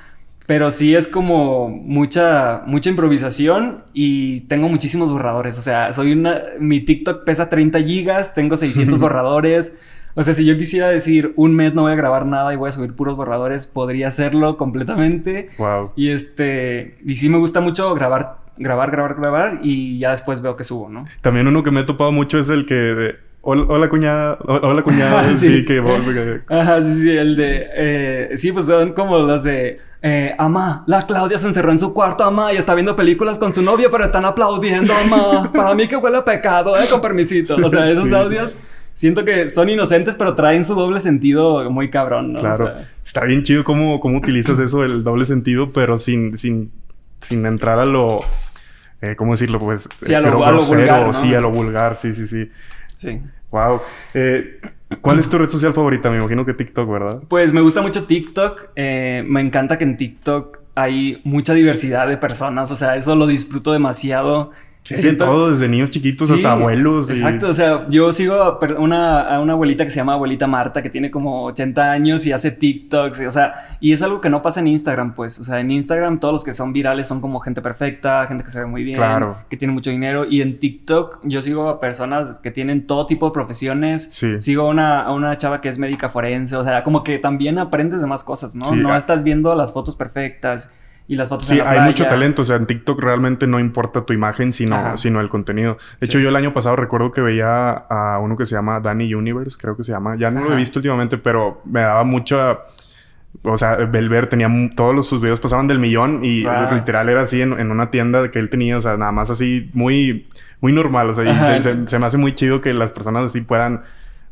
Pero sí es como mucha, mucha improvisación y tengo muchísimos borradores. O sea, soy una. Mi TikTok pesa 30 gigas, tengo 600 borradores. O sea, si yo quisiera decir un mes no voy a grabar nada y voy a subir puros borradores, podría hacerlo completamente. Wow. Y este. Y sí me gusta mucho grabar, grabar, grabar, grabar y ya después veo que subo, ¿no? También uno que me he topado mucho es el que. Hola, cuñada. Hola, cuñada. sí. que vuelve. Ajá, sí, sí. El de. Eh, sí, pues son como los de. Eh, ama, la Claudia se encerró en su cuarto, ama, y está viendo películas con su novio, pero están aplaudiendo, ama. Para mí que huele a pecado, eh, con permisito. O sea, esos audios siento que son inocentes, pero traen su doble sentido muy cabrón, ¿no? Claro. Está bien chido cómo, cómo utilizas eso, el doble sentido, pero sin, sin, sin entrar a lo. Eh, ¿Cómo decirlo? Pues. Sí, a lo, vulgar. Sí, a lo vulgar, sí, sí, sí. Sí. Wow. Eh, ¿Cuál es tu red social favorita? Me imagino que TikTok, ¿verdad? Pues me gusta mucho TikTok. Eh, me encanta que en TikTok hay mucha diversidad de personas. O sea, eso lo disfruto demasiado. Sí, todo, desde niños chiquitos hasta abuelos. Exacto, o sea, yo sigo a una, una abuelita que se llama abuelita Marta, que tiene como 80 años y hace TikToks, o sea, y es algo que no pasa en Instagram, pues, o sea, en Instagram todos los que son virales son como gente perfecta, gente que se ve muy bien, que tiene mucho dinero, y en TikTok yo sigo a personas que tienen todo tipo de profesiones, sigo a una, a una chava que es médica forense, o sea, como que también aprendes de más cosas, ¿no? no estás viendo las fotos perfectas y las fotos sí, hay mucho talento. O sea, en TikTok realmente no importa tu imagen, sino, sino el contenido. De hecho, yo el año pasado recuerdo que veía a uno que se llama Danny Universe, creo que se llama. Ya no lo he visto últimamente, pero me daba mucha... o sea, Belver tenía todos sus videos pasaban del millón y literal era así en, en, una tienda que él tenía, o sea, nada más así muy, muy normal, o sea, se, se, me hace muy chido que las personas así puedan,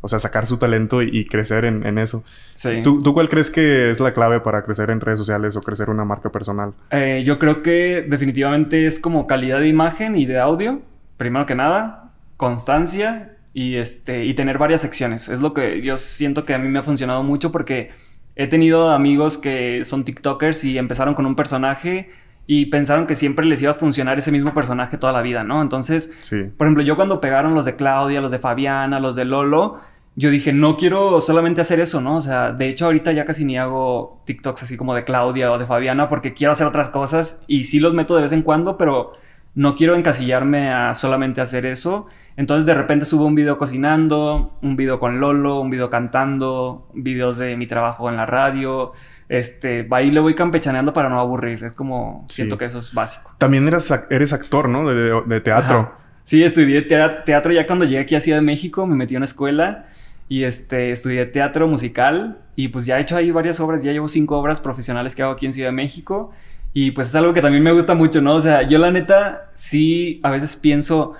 o sea, sacar su talento y, crecer en, en, eso. Sí. ¿Tú, ¿Tú, cuál crees que es la clave para crecer en redes sociales o crecer una marca personal? Eh, yo creo que definitivamente es como calidad de imagen y de audio, primero que nada, constancia y, este, y tener varias secciones. Es lo que yo siento que a mí me ha funcionado mucho porque He tenido amigos que son TikTokers y empezaron con un personaje y pensaron que siempre les iba a funcionar ese mismo personaje toda la vida, ¿no? Entonces, por ejemplo, yo cuando pegaron los de Claudia, los de Fabiana, los de Lolo, yo dije, no quiero solamente hacer eso, ¿no? O sea, de hecho ahorita ya casi ni hago TikToks así como de Claudia o de Fabiana porque quiero hacer otras cosas y sí los meto de vez en cuando, pero no quiero encasillarme a solamente hacer eso. Entonces de repente subo un video cocinando, un video con Lolo, un video cantando, videos de mi trabajo en la radio. Este, ahí le voy campechaneando para no aburrir. Es como, siento que eso es básico. También eres, eres actor, ¿no? De, teatro. Sí, estudié teatro ya cuando llegué aquí a Ciudad de México, me metí a una escuela y este, estudié teatro musical y pues ya he hecho ahí varias obras, ya llevo cinco obras profesionales que hago aquí en Ciudad de México y pues es algo que también me gusta mucho, ¿no? O sea, yo la neta sí a veces pienso,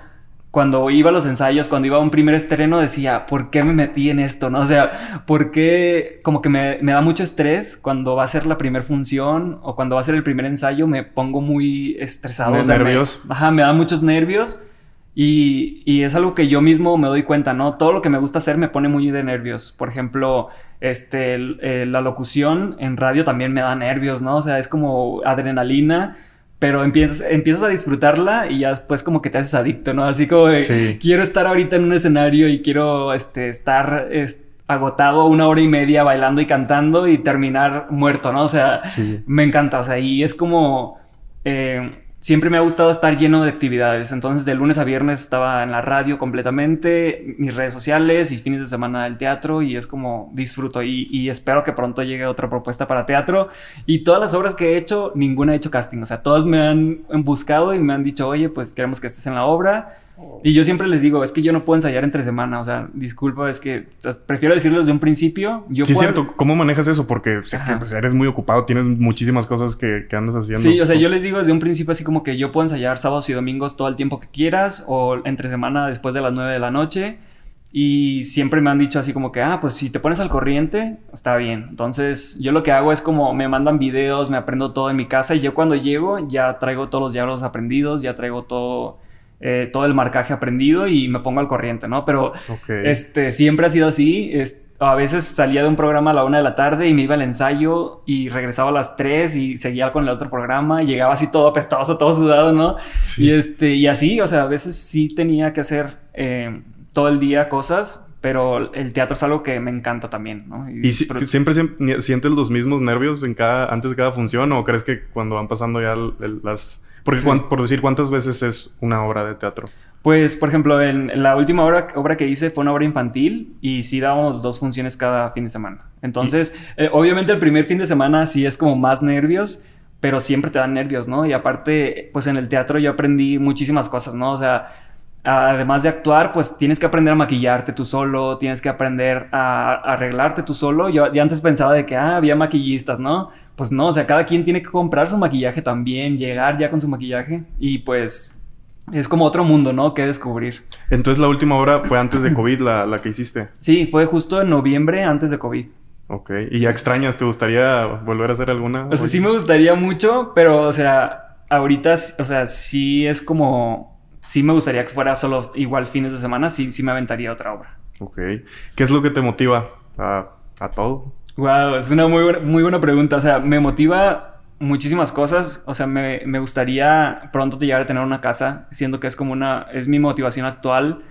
cuando iba a los ensayos, cuando iba a un primer estreno, decía, ¿por qué me metí en esto? ¿No? O sea, ¿por qué como que me, da mucho estrés cuando va a ser la primera función o cuando va a ser el primer ensayo? Me pongo muy estresado. ¿De nervios? ajá, me da muchos nervios. Y, y, es algo que yo mismo me doy cuenta, ¿no? Todo lo que me gusta hacer me pone muy de nervios. Por ejemplo, este, eh, la locución en radio también me da nervios, ¿no? O sea, es como adrenalina pero empiezas, empiezas a disfrutarla y ya después como que te haces adicto, ¿no? Así como de, quiero estar ahorita en un escenario y quiero este, estar agotado una hora y media bailando y cantando y terminar muerto, ¿no? O sea, me encanta, o sea, y es como... Eh, siempre me ha gustado estar lleno de actividades. Entonces, de lunes a viernes estaba en la radio completamente, mis redes sociales y fines de semana el teatro y es como disfruto y, espero que pronto llegue otra propuesta para teatro. Y todas las obras que he hecho, ninguna he hecho casting. O sea, todas me han buscado y me han dicho, oye, pues queremos que estés en la obra. Y yo siempre les digo, es que yo no puedo ensayar entre semana, o sea, disculpa, es que prefiero decirles desde un principio. Yo sí, es cierto. ¿Cómo manejas eso? Porque pues, eres muy ocupado, tienes muchísimas cosas que, que, andas haciendo. Sí, o sea, yo les digo desde un principio así como que yo puedo ensayar sábados y domingos todo el tiempo que quieras o entre semana después de las 9 de la noche. Y siempre me han dicho así como que, ah, pues si te pones al corriente, está bien. Entonces, yo lo que hago es como me mandan videos, me aprendo todo en mi casa y yo cuando llego ya traigo todos los diálogos aprendidos, ya traigo todo eh, todo el marcaje aprendido y me pongo al corriente, ¿no? Pero este, siempre ha sido así. a veces salía de un programa a la una de la tarde y me iba al ensayo y regresaba a las tres y seguía con el otro programa. Y llegaba así todo apestoso, todo sudado, ¿no? Y, este, y así, o sea, a veces sí tenía que hacer eh, todo el día cosas, pero el teatro es algo que me encanta también, ¿no? ¿Y, siempre, sientes los mismos nervios en cada, antes de cada función o crees que cuando van pasando ya las porque, por decir, ¿cuántas veces es una obra de teatro? Pues, por ejemplo, en, la última obra, obra, que hice fue una obra infantil y sí dábamos dos funciones cada fin de semana. Entonces, eh, obviamente el primer fin de semana sí es como más nervios, pero siempre te dan nervios, ¿no? Y aparte, pues en el teatro yo aprendí muchísimas cosas, ¿no? O sea, además de actuar, pues tienes que aprender a maquillarte tú solo, tienes que aprender a, arreglarte tú solo. Yo ya antes pensaba de que, ah, había maquillistas, ¿no? Pues no, o sea, cada quien tiene que comprar su maquillaje también, llegar ya con su maquillaje y pues es como otro mundo, ¿no? Que descubrir. Entonces la última obra fue antes de COVID la, la que hiciste. Sí, fue justo en noviembre antes de COVID. Ok. ¿Y ya extrañas? ¿Te gustaría volver a hacer alguna? O sea, sí me gustaría mucho, pero, o sea, ahorita, o sea, sí es como... Sí me gustaría que fuera solo igual fines de semana, sí, sí me aventaría otra obra. Ok. ¿Qué es lo que te motiva a, a todo? Wow, es una muy buena, muy buena pregunta. O sea, me motiva muchísimas cosas. O sea, me, gustaría pronto llegar a tener una casa, siendo que es como una. es mi motivación actual.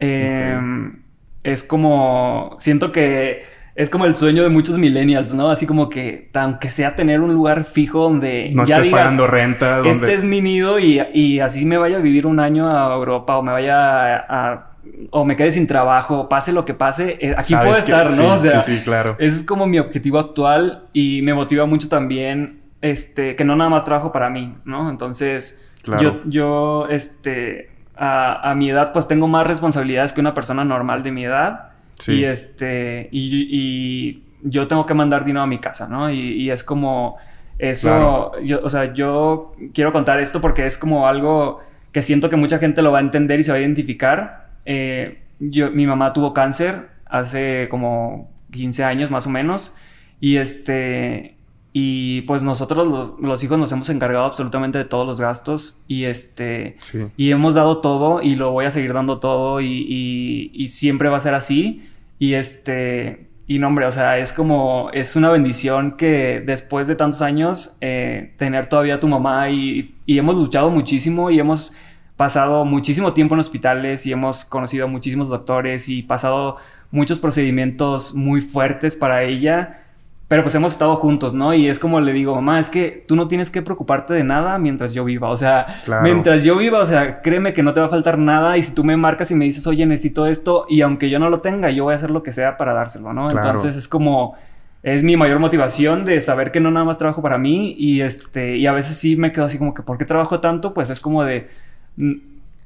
Em, es como. Siento que es como el sueño de muchos millennials, ¿no? Así como que, aunque sea tener un lugar fijo donde no ya estés pagando renta, donde... este es mi nido y, y, así me vaya a vivir un año a Europa o me vaya a o me quede sin trabajo, pase lo que pase, eh, aquí puedo estar, ¿no? Sí, o sea, sí, claro. Ese es como mi objetivo actual y me motiva mucho también, este, que no nada más trabajo para mí, ¿no? Entonces, yo, yo, este, a, mi edad, pues tengo más responsabilidades que una persona normal de mi edad. Y este, y, yo tengo que mandar dinero a mi casa, ¿no? Y, es como eso, yo, o sea, yo quiero contar esto porque es como algo que siento que mucha gente lo va a entender y se va a identificar. Eh, yo, mi mamá tuvo cáncer hace como 15 años más o menos y este y pues nosotros los, hijos nos hemos encargado absolutamente de todos los gastos y este y hemos dado todo y lo voy a seguir dando todo y, y, siempre va a ser así. Y este y no hombre o sea es como es una bendición que después de tantos años eh, tener todavía a tu mamá y, y hemos luchado muchísimo y hemos pasado muchísimo tiempo en hospitales y hemos conocido a muchísimos doctores y pasado muchos procedimientos muy fuertes para ella pero pues hemos estado juntos, ¿no? Y es como le digo, mamá, es que tú no tienes que preocuparte de nada mientras yo viva. O sea, mientras yo viva, o sea, créeme que no te va a faltar nada. Y si tú me marcas y me dices, oye, necesito esto, y aunque yo no lo tenga, yo voy a hacer lo que sea para dárselo, ¿no? Entonces es como, es mi mayor motivación de saber que no nada más trabajo para mí. Y este, y a veces sí me quedo así como que, ¿por qué trabajo tanto? Pues es como de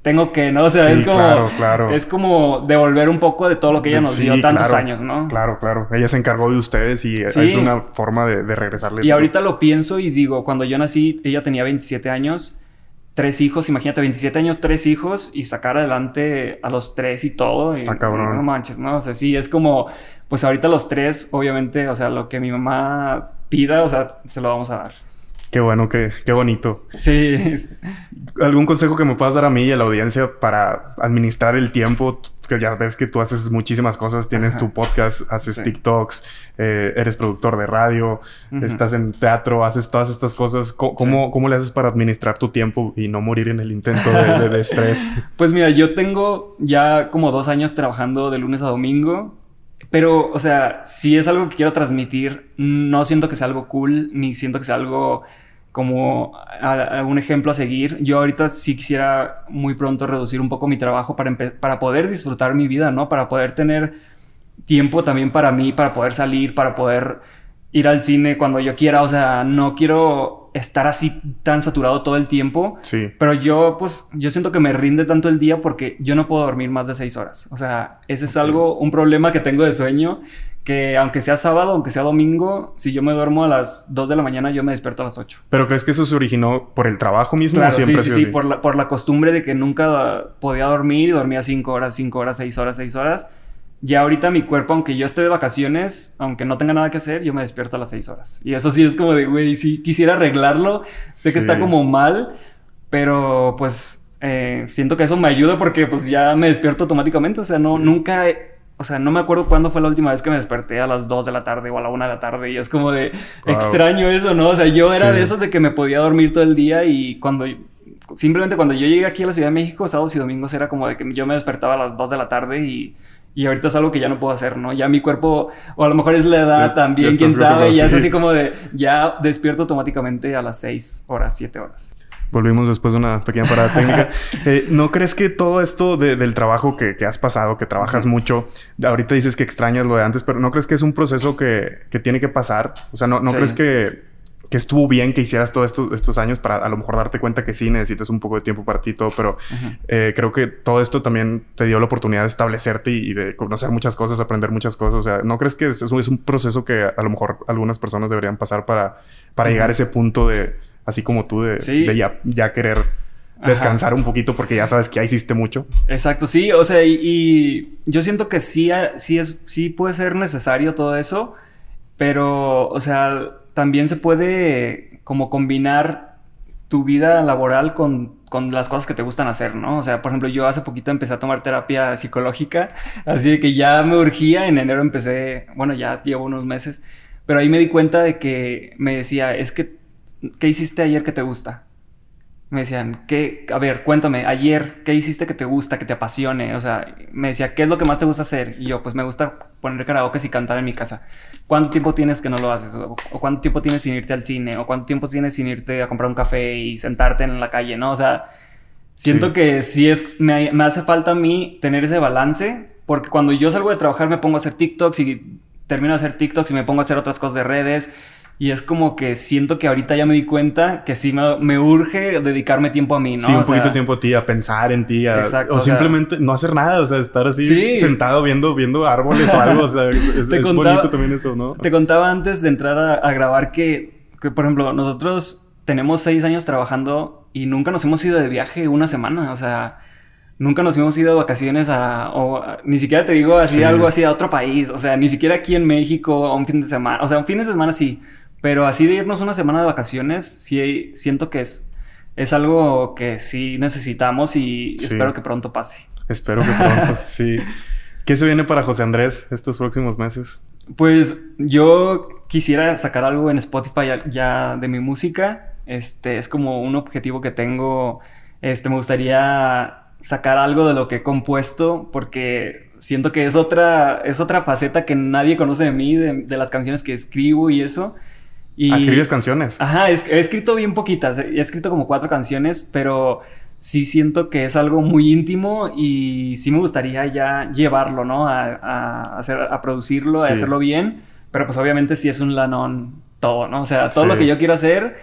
tengo que, ¿no? O sea, es como. Claro, Es como devolver un poco de todo lo que ella nos dio tantos años, ¿no? Claro, claro. Ella se encargó de ustedes y es una forma de, regresarle. Y ahorita lo pienso y digo, cuando yo nací, ella tenía 27 años, tres hijos, imagínate, 27 años, tres hijos y sacar adelante a los tres y todo. Está cabrón. no manches, ¿no? O sea, sí, es como, pues ahorita los tres, obviamente, o sea, lo que mi mamá pida, o sea, se lo vamos a dar. Qué bueno, qué, qué bonito. Sí. ¿Algún consejo que me puedas dar a mí y a la audiencia para administrar el tiempo? Que ya ves que tú haces muchísimas cosas, tienes tu podcast, haces TikToks, eh, eres productor de radio, estás en teatro, haces todas estas cosas. ¿Cómo, ¿Cómo, le haces para administrar tu tiempo y no morir en el intento de, de estrés? pues mira, yo tengo ya como dos años trabajando de lunes a domingo. Pero, o sea, si es algo que quiero transmitir, no siento que sea algo cool, ni siento que sea algo como un ejemplo a seguir. Yo ahorita sí quisiera muy pronto reducir un poco mi trabajo para, para poder disfrutar mi vida, ¿no? Para poder tener tiempo también para mí, para poder salir, para poder ir al cine cuando yo quiera. O sea, no quiero estar así tan saturado todo el tiempo. Sí. Pero yo, pues, yo siento que me rinde tanto el día porque yo no puedo dormir más de seis horas. O sea, ese es algo, un problema que tengo de sueño. Que aunque sea sábado, aunque sea domingo, si yo me duermo a las 2 de la mañana, yo me despierto a las 8. ¿Pero crees que eso se originó por el trabajo mismo o siempre sí, sí, sí, por la, por la costumbre de que nunca podía dormir y dormía 5 horas, 5 horas, 6 horas, 6 horas ya ahorita mi cuerpo, aunque yo esté de vacaciones, aunque no tenga nada que hacer, yo me despierto a las 6 horas. Y eso sí es como de, güey, si quisiera arreglarlo. Sé que está como mal, pero pues eh, siento que eso me ayuda porque pues ya me despierto automáticamente. O sea, no, nunca... o sea, no me acuerdo cuándo fue la última vez que me desperté a las 2 de la tarde o a la 1 de la tarde. Y es como de extraño eso, ¿no? O sea, yo era de esos de que me podía dormir todo el día y cuando simplemente cuando yo llegué aquí a la Ciudad de México, sábados y domingos era como de que yo me despertaba a las 2 de la tarde y y ahorita es algo que ya no puedo hacer, ¿no? Ya mi cuerpo, o a lo mejor es la edad también, quién sabe, ya es así como de, ya despierto automáticamente a las 6 horas, 7 horas. Volvimos después de una pequeña parada técnica. Eh, ¿No crees que todo esto del trabajo que, has pasado, que trabajas mucho, ahorita dices que extrañas lo de antes, pero ¿no crees que es un proceso que, tiene que pasar? O sea, ¿no, no crees que que estuvo bien que hicieras todos estos, años para a lo mejor darte cuenta que sí necesitas un poco de tiempo para ti y todo, pero eh, creo que todo esto también te dio la oportunidad de establecerte y, de conocer muchas cosas, aprender muchas cosas. O sea, ¿no crees que es, es un proceso que a lo mejor algunas personas deberían pasar para, para llegar a ese punto de, así como tú, de, ya, querer descansar un poquito porque ya sabes que ya hiciste mucho? Exacto, sí, o sea, y, yo siento que sí, sí, es, sí puede ser necesario todo eso, pero, o sea también se puede como combinar tu vida laboral con, las cosas que te gustan hacer, ¿no? O sea, por ejemplo, yo hace poquito empecé a tomar terapia psicológica, así que ya me urgía, en enero empecé, bueno, ya llevo unos meses, pero ahí me di cuenta de que me decía, es que, ¿qué hiciste ayer que te gusta? Me decían, ¿qué? A ver, cuéntame, ayer, ¿qué hiciste que te gusta, que te apasione? O sea, me decía, ¿qué es lo que más te gusta hacer? Y yo, pues me gusta poner karaoke y cantar en mi casa. ¿Cuánto tiempo tienes que no lo haces? O, cuánto tiempo tienes sin irte al cine? ¿O cuánto tiempo tienes sin irte a comprar un café y sentarte en la calle? ¿No? O sea, siento que sí es, me, me hace falta a mí tener ese balance, porque cuando yo salgo de trabajar me pongo a hacer TikToks y termino de hacer TikToks y me pongo a hacer otras cosas de redes Y es como que siento que ahorita ya me di cuenta que sí me, urge dedicarme tiempo a mí, ¿no? Sí, un poquito tiempo a ti, a pensar en ti, a, exacto, o, simplemente no hacer nada, o sea, estar así sentado viendo, viendo árboles o algo, o sea, es, bonito también eso, ¿no? Te contaba antes de entrar a, grabar que, que, por ejemplo, nosotros tenemos seis años trabajando y nunca nos hemos ido de viaje una semana, o sea nunca nos hemos ido de vacaciones a, o ni siquiera te digo así algo así a otro país, o sea, ni siquiera aquí en México a un fin de semana, o sea, un fin de semana sí, pero así de irnos una semana de vacaciones, sí siento que es, es algo que sí necesitamos y espero que pronto pase. Espero que pronto, sí. ¿Qué se viene para José Andrés estos próximos meses? Pues yo quisiera sacar algo en Spotify ya, de mi música. Este es como un objetivo que tengo. Este me gustaría sacar algo de lo que he compuesto porque siento que es otra es otra faceta que nadie conoce de mí de, de las canciones que escribo y eso y, ah, ¿Escribes canciones? Ajá, he, escrito bien poquitas. He escrito como cuatro canciones, pero sí siento que es algo muy íntimo y sí me gustaría ya llevarlo, ¿no? A, hacer, a producirlo, a hacerlo bien. Pero pues obviamente sí es un lanón todo, ¿no? O sea, todo lo que yo quiero hacer,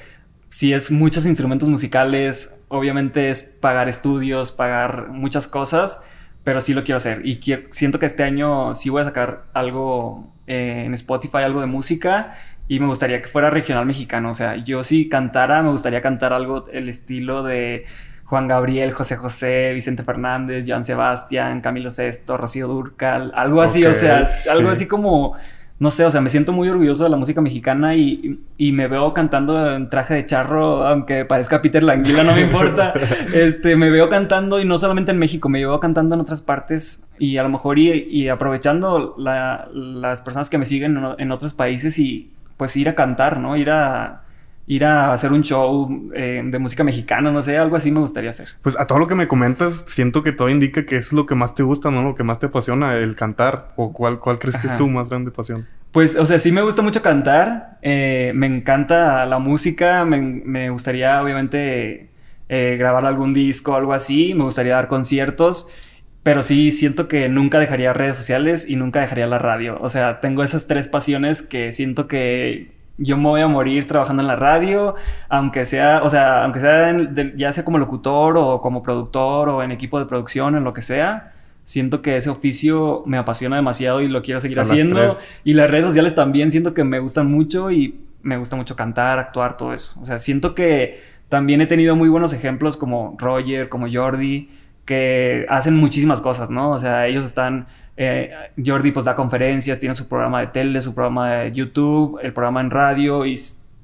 si es muchos instrumentos musicales, obviamente es pagar estudios, pagar muchas cosas, pero sí lo quiero hacer. Y siento que este año sí voy a sacar algo eh, en Spotify, algo de música y me gustaría que fuera regional mexicano. O sea, yo si cantara, me gustaría cantar algo el estilo de Juan Gabriel, José José, Vicente Fernández, Joan Sebastián, Camilo Sesto, Rocío Durcal, algo así, o sea, algo así como, no sé, o sea, me siento muy orgulloso de la música mexicana y, y, me veo cantando en traje de charro, aunque parezca Peter Languila, no me importa. este, me veo cantando y no solamente en México, me veo cantando en otras partes y a lo mejor y, aprovechando las personas que me siguen en otros países y pues ir a cantar, ¿no? Ir a ir a hacer un show eh, de música mexicana, no sé, algo así me gustaría hacer. Pues a todo lo que me comentas, siento que todo indica que es lo que más te gusta, ¿no? Lo que más te apasiona, el cantar. ¿O cuál, cuál crees que es tu más grande pasión? Pues, o sea, sí me gusta mucho cantar, eh, me encanta la música, me, gustaría obviamente eh, grabar algún disco, algo así, me gustaría dar conciertos. Pero sí siento que nunca dejaría redes sociales y nunca dejaría la radio. O sea, tengo esas tres pasiones que siento que yo me voy a morir trabajando en la radio, aunque sea, o sea, aunque sea ya sea como locutor o como productor o en equipo de producción, en lo que sea. Siento que ese oficio me apasiona demasiado y lo quiero seguir haciendo. y las redes sociales también siento que me gustan mucho y me gusta mucho cantar, actuar, todo eso. O sea, siento que también he tenido muy buenos ejemplos como Roger, como Jordi que hacen muchísimas cosas, ¿no? O sea, ellos están... Eh, Jordi pues da conferencias, tiene su programa de tele, su programa de YouTube, el programa en radio y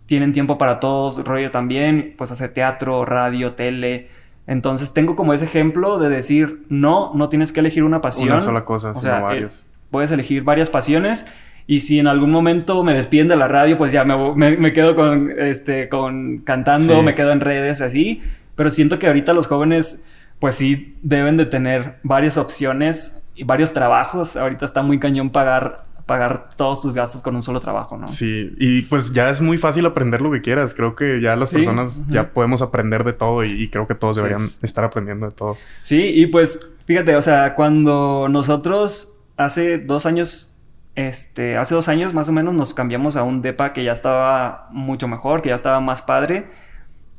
tienen tiempo para todos. Roger también, pues hace teatro, radio, tele. Entonces tengo como ese ejemplo de decir, no, no tienes que elegir una pasión. Una sola cosa, sino eh, varias. puedes elegir varias pasiones y si en algún momento me despiden de la radio, pues ya me, me, quedo con, este, con cantando, me quedo en redes así. Pero siento que ahorita los jóvenes pues sí deben de tener varias opciones y varios trabajos. Ahorita está muy cañón pagar pagar todos tus gastos con un solo trabajo, ¿no? Sí, y pues ya es muy fácil aprender lo que quieras. Creo que ya las personas ya podemos aprender de todo y, creo que todos deberían estar aprendiendo de todo. Sí, y pues fíjate, o sea, cuando nosotros hace dos años, este, hace dos años más o menos nos cambiamos a un DEPA que ya estaba mucho mejor, que ya estaba más padre.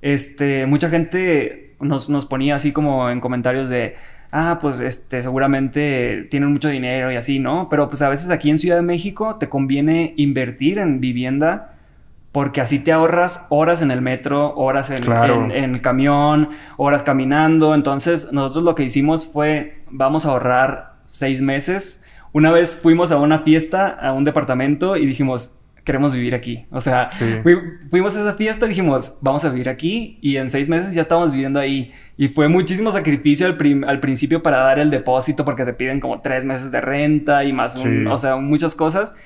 Este, mucha gente nos, ponía así como en comentarios de, ah, pues este, seguramente tienen mucho dinero y así, ¿no? Pero pues a veces aquí en Ciudad de México te conviene invertir en vivienda porque así te ahorras horas en el metro, horas en, en, el camión, horas caminando. Entonces nosotros lo que hicimos fue, vamos a ahorrar seis meses. Una vez fuimos a una fiesta, a un departamento y dijimos, queremos vivir aquí. O sea, fuimos a esa fiesta, dijimos, vamos a vivir aquí y en seis meses ya estamos viviendo ahí. Y fue muchísimo sacrificio al, al principio para dar el depósito porque te piden como tres meses de renta y más, o sea, muchas cosas.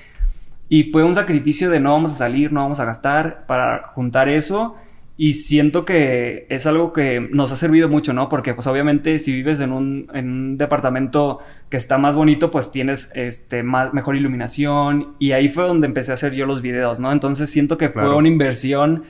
Y fue un sacrificio de no vamos a salir, no vamos a gastar para juntar eso. Y siento que es algo que nos ha servido mucho, ¿no? Porque pues obviamente si vives en un, en un departamento que está más bonito, pues tienes este, más, mejor iluminación. Y ahí fue donde empecé a hacer yo los videos, ¿no? Entonces siento que fue una inversión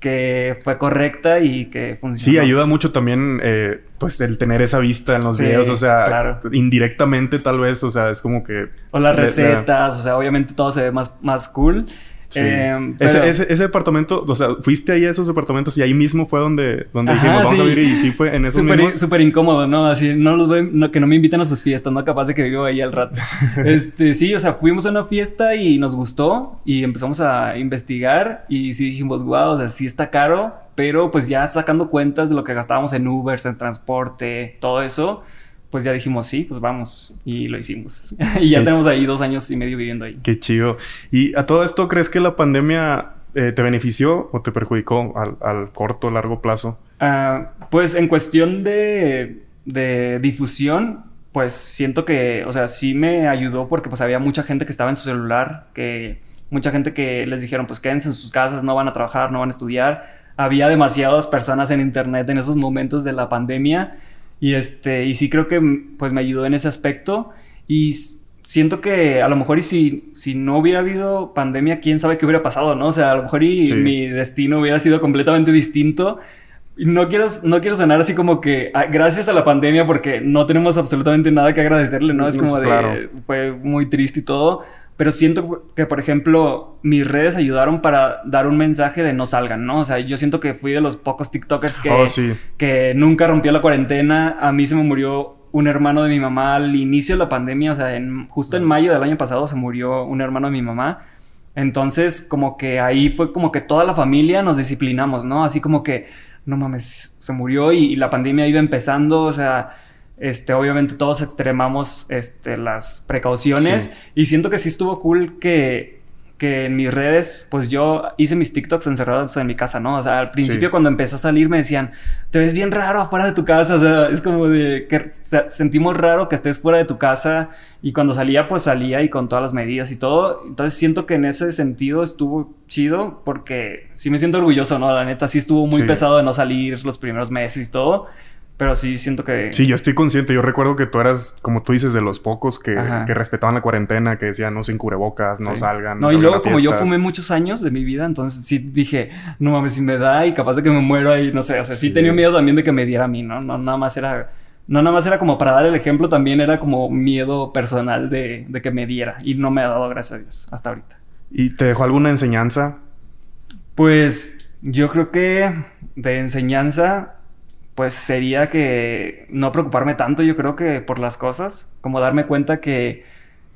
que fue correcta y que funcionó. Sí, ayuda mucho también, eh, pues, el tener esa vista en los videos, o sea, indirectamente tal vez, o sea, es como que... O las recetas, o sea, obviamente todo se ve más, más cool. Em, ese, ese, departamento, o sea, fuiste ahí a esos departamentos y ahí mismo fue donde, donde dijimos, vamos a vivir y sí fue en esos super, Súper incómodo, ¿no? Así, no los voy, que no me inviten a sus fiestas, no capaz de que vivo ahí al rato. este, sí, o sea, fuimos a una fiesta y nos gustó y empezamos a investigar y sí dijimos, wow, o sea, sí está caro, pero pues ya sacando cuentas de lo que gastábamos en Uber, en transporte, todo eso pues ya dijimos, sí, pues vamos. Y lo hicimos. y ya tenemos ahí dos años y medio viviendo ahí. Qué chido. ¿Y a todo esto crees que la pandemia eh, te benefició o te perjudicó al, corto o largo plazo? Ah, pues en cuestión de, de difusión, pues siento que, o sea, sí me ayudó porque pues había mucha gente que estaba en su celular, que mucha gente que les dijeron, pues quédense en sus casas, no van a trabajar, no van a estudiar. Había demasiadas personas en internet en esos momentos de la pandemia y este, y sí creo que pues me ayudó en ese aspecto. Y siento que a lo mejor y si, si no hubiera habido pandemia, quién sabe qué hubiera pasado, ¿no? O sea, a lo mejor y mi destino hubiera sido completamente distinto. No quiero, no quiero sonar así como que ah, gracias a la pandemia porque no tenemos absolutamente nada que agradecerle, ¿no? Es como de... Fue muy triste y todo pero siento que, por ejemplo, mis redes ayudaron para dar un mensaje de no salgan, ¿no? O sea, yo siento que fui de los pocos TikTokers que, oh, que nunca rompió la cuarentena. A mí se me murió un hermano de mi mamá al inicio de la pandemia, o sea, en, justo en mayo del año pasado se murió un hermano de mi mamá. Entonces, como que ahí fue como que toda la familia nos disciplinamos, ¿no? Así como que, no mames, se murió y la pandemia iba empezando, o sea este, obviamente todos extremamos este, las precauciones y siento que sí estuvo cool que, que en mis redes, pues yo hice mis TikToks encerrados en mi casa, ¿no? O sea, al principio cuando empecé a salir me decían, te ves bien raro afuera de tu casa, o sea, es como de que sentimos raro que estés fuera de tu casa y cuando salía, pues salía y con todas las medidas y todo. Entonces siento que en ese sentido estuvo chido porque sí me siento orgulloso, ¿no? La neta sí estuvo muy pesado de no salir los primeros meses y todo. Pero sí siento que... Sí, yo estoy consciente. Yo recuerdo que tú eras, como tú dices, de los pocos que, que respetaban la cuarentena, que decían no sin cubrebocas, no salgan. No, y luego como yo fumé muchos años de mi vida, entonces sí dije, no mames, si me da y capaz de que me muero ahí, no sé. O sea, sí, tenía miedo también de que me diera a mí, ¿no? No nada más era... No nada más era como para dar el ejemplo, también era como miedo personal de, de que me diera. Y no me ha dado, gracias a Dios, hasta ahorita. ¿Y te dejó alguna enseñanza? Pues yo creo que de enseñanza pues sería que no preocuparme tanto, yo creo que por las cosas, como darme cuenta que,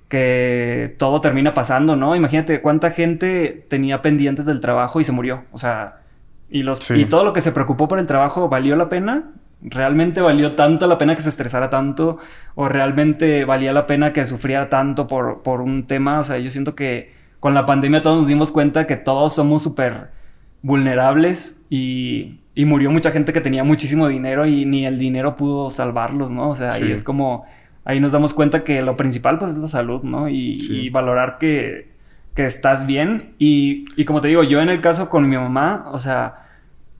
que todo termina pasando, ¿no? Imagínate cuánta gente tenía pendientes del trabajo y se murió, o sea, y, los, y todo lo que se preocupó por el trabajo valió la pena. ¿Realmente valió tanto la pena que se estresara tanto? ¿O realmente valía la pena que sufriera tanto por, por un tema? O sea, yo siento que con la pandemia todos nos dimos cuenta que todos somos súper vulnerables y y murió mucha gente que tenía muchísimo dinero y ni el dinero pudo salvarlos, ¿no? O sea, ahí es como, ahí nos damos cuenta que lo principal pues es la salud, ¿no? Y, valorar que, que, estás bien. Y, y, como te digo, yo en el caso con mi mamá, o sea,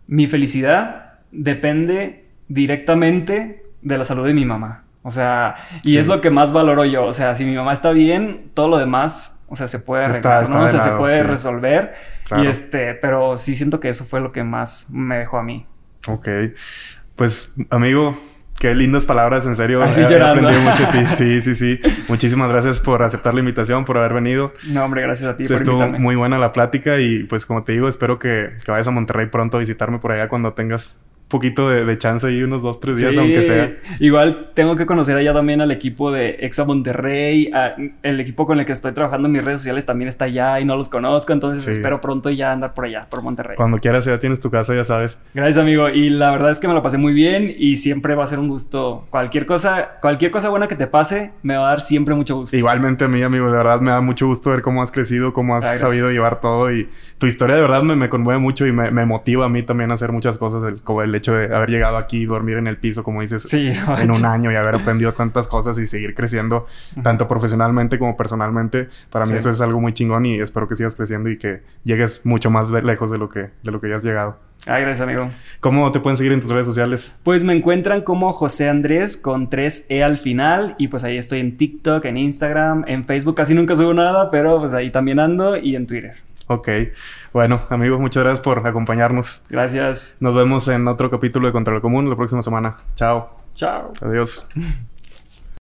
mi felicidad depende directamente de la salud de mi mamá. O sea, y es lo que más valoro yo. O sea, si mi mamá está bien, todo lo demás, o sea, se puede arreglar, ¿no? o sea, se puede resolver. Y este, pero sí siento que eso fue lo que más me dejó a mí. Ok. Pues, amigo, Qué lindas palabras, en serio. Así he, aprendido mucho de ti. Sí, sí, sí. Muchísimas gracias por aceptar la invitación, por haber venido. No, hombre, gracias a ti por Estuvo muy buena la plática y pues como te digo, espero que, que, vayas a Monterrey pronto a visitarme por allá cuando tengas poquito de, chance y unos dos, tres días, aunque sea. Igual tengo que conocer allá también al equipo de Exa Monterrey. el equipo con el que estoy trabajando en mis redes sociales también está allá y no los conozco. Entonces espero pronto ya andar por allá, por Monterrey. Cuando quieras, ya tienes tu casa, ya sabes. Gracias, amigo. Y la verdad es que me lo pasé muy bien y siempre va a ser un gusto. Cualquier cosa, cualquier cosa buena que te pase, me va a dar siempre mucho gusto. Igualmente a mí, amigo. De verdad me da mucho gusto ver cómo has crecido, cómo has sabido llevar todo y tu historia de verdad me, me conmueve mucho y me, me, motiva a mí también a hacer muchas cosas. El, el hecho de haber llegado aquí, dormir en el piso, como dices, en un año y haber aprendido tantas cosas y seguir creciendo, tanto profesionalmente como personalmente. Para mí eso es algo muy chingón y espero que sigas creciendo y que llegues mucho más lejos de lo que, de lo que ya has llegado. Ay, gracias, amigo. ¿Cómo te pueden seguir en tus redes sociales? Pues me encuentran como José Andrés con 3E al final. Y pues ahí estoy en TikTok, en Instagram, en Facebook. Casi nunca subo nada, pero pues ahí también ando y en Twitter. Ok. Bueno, amigos, muchas gracias por acompañarnos. Gracias. Nos vemos en otro capítulo de Control Común la próxima semana. Chao. Chao. Adiós.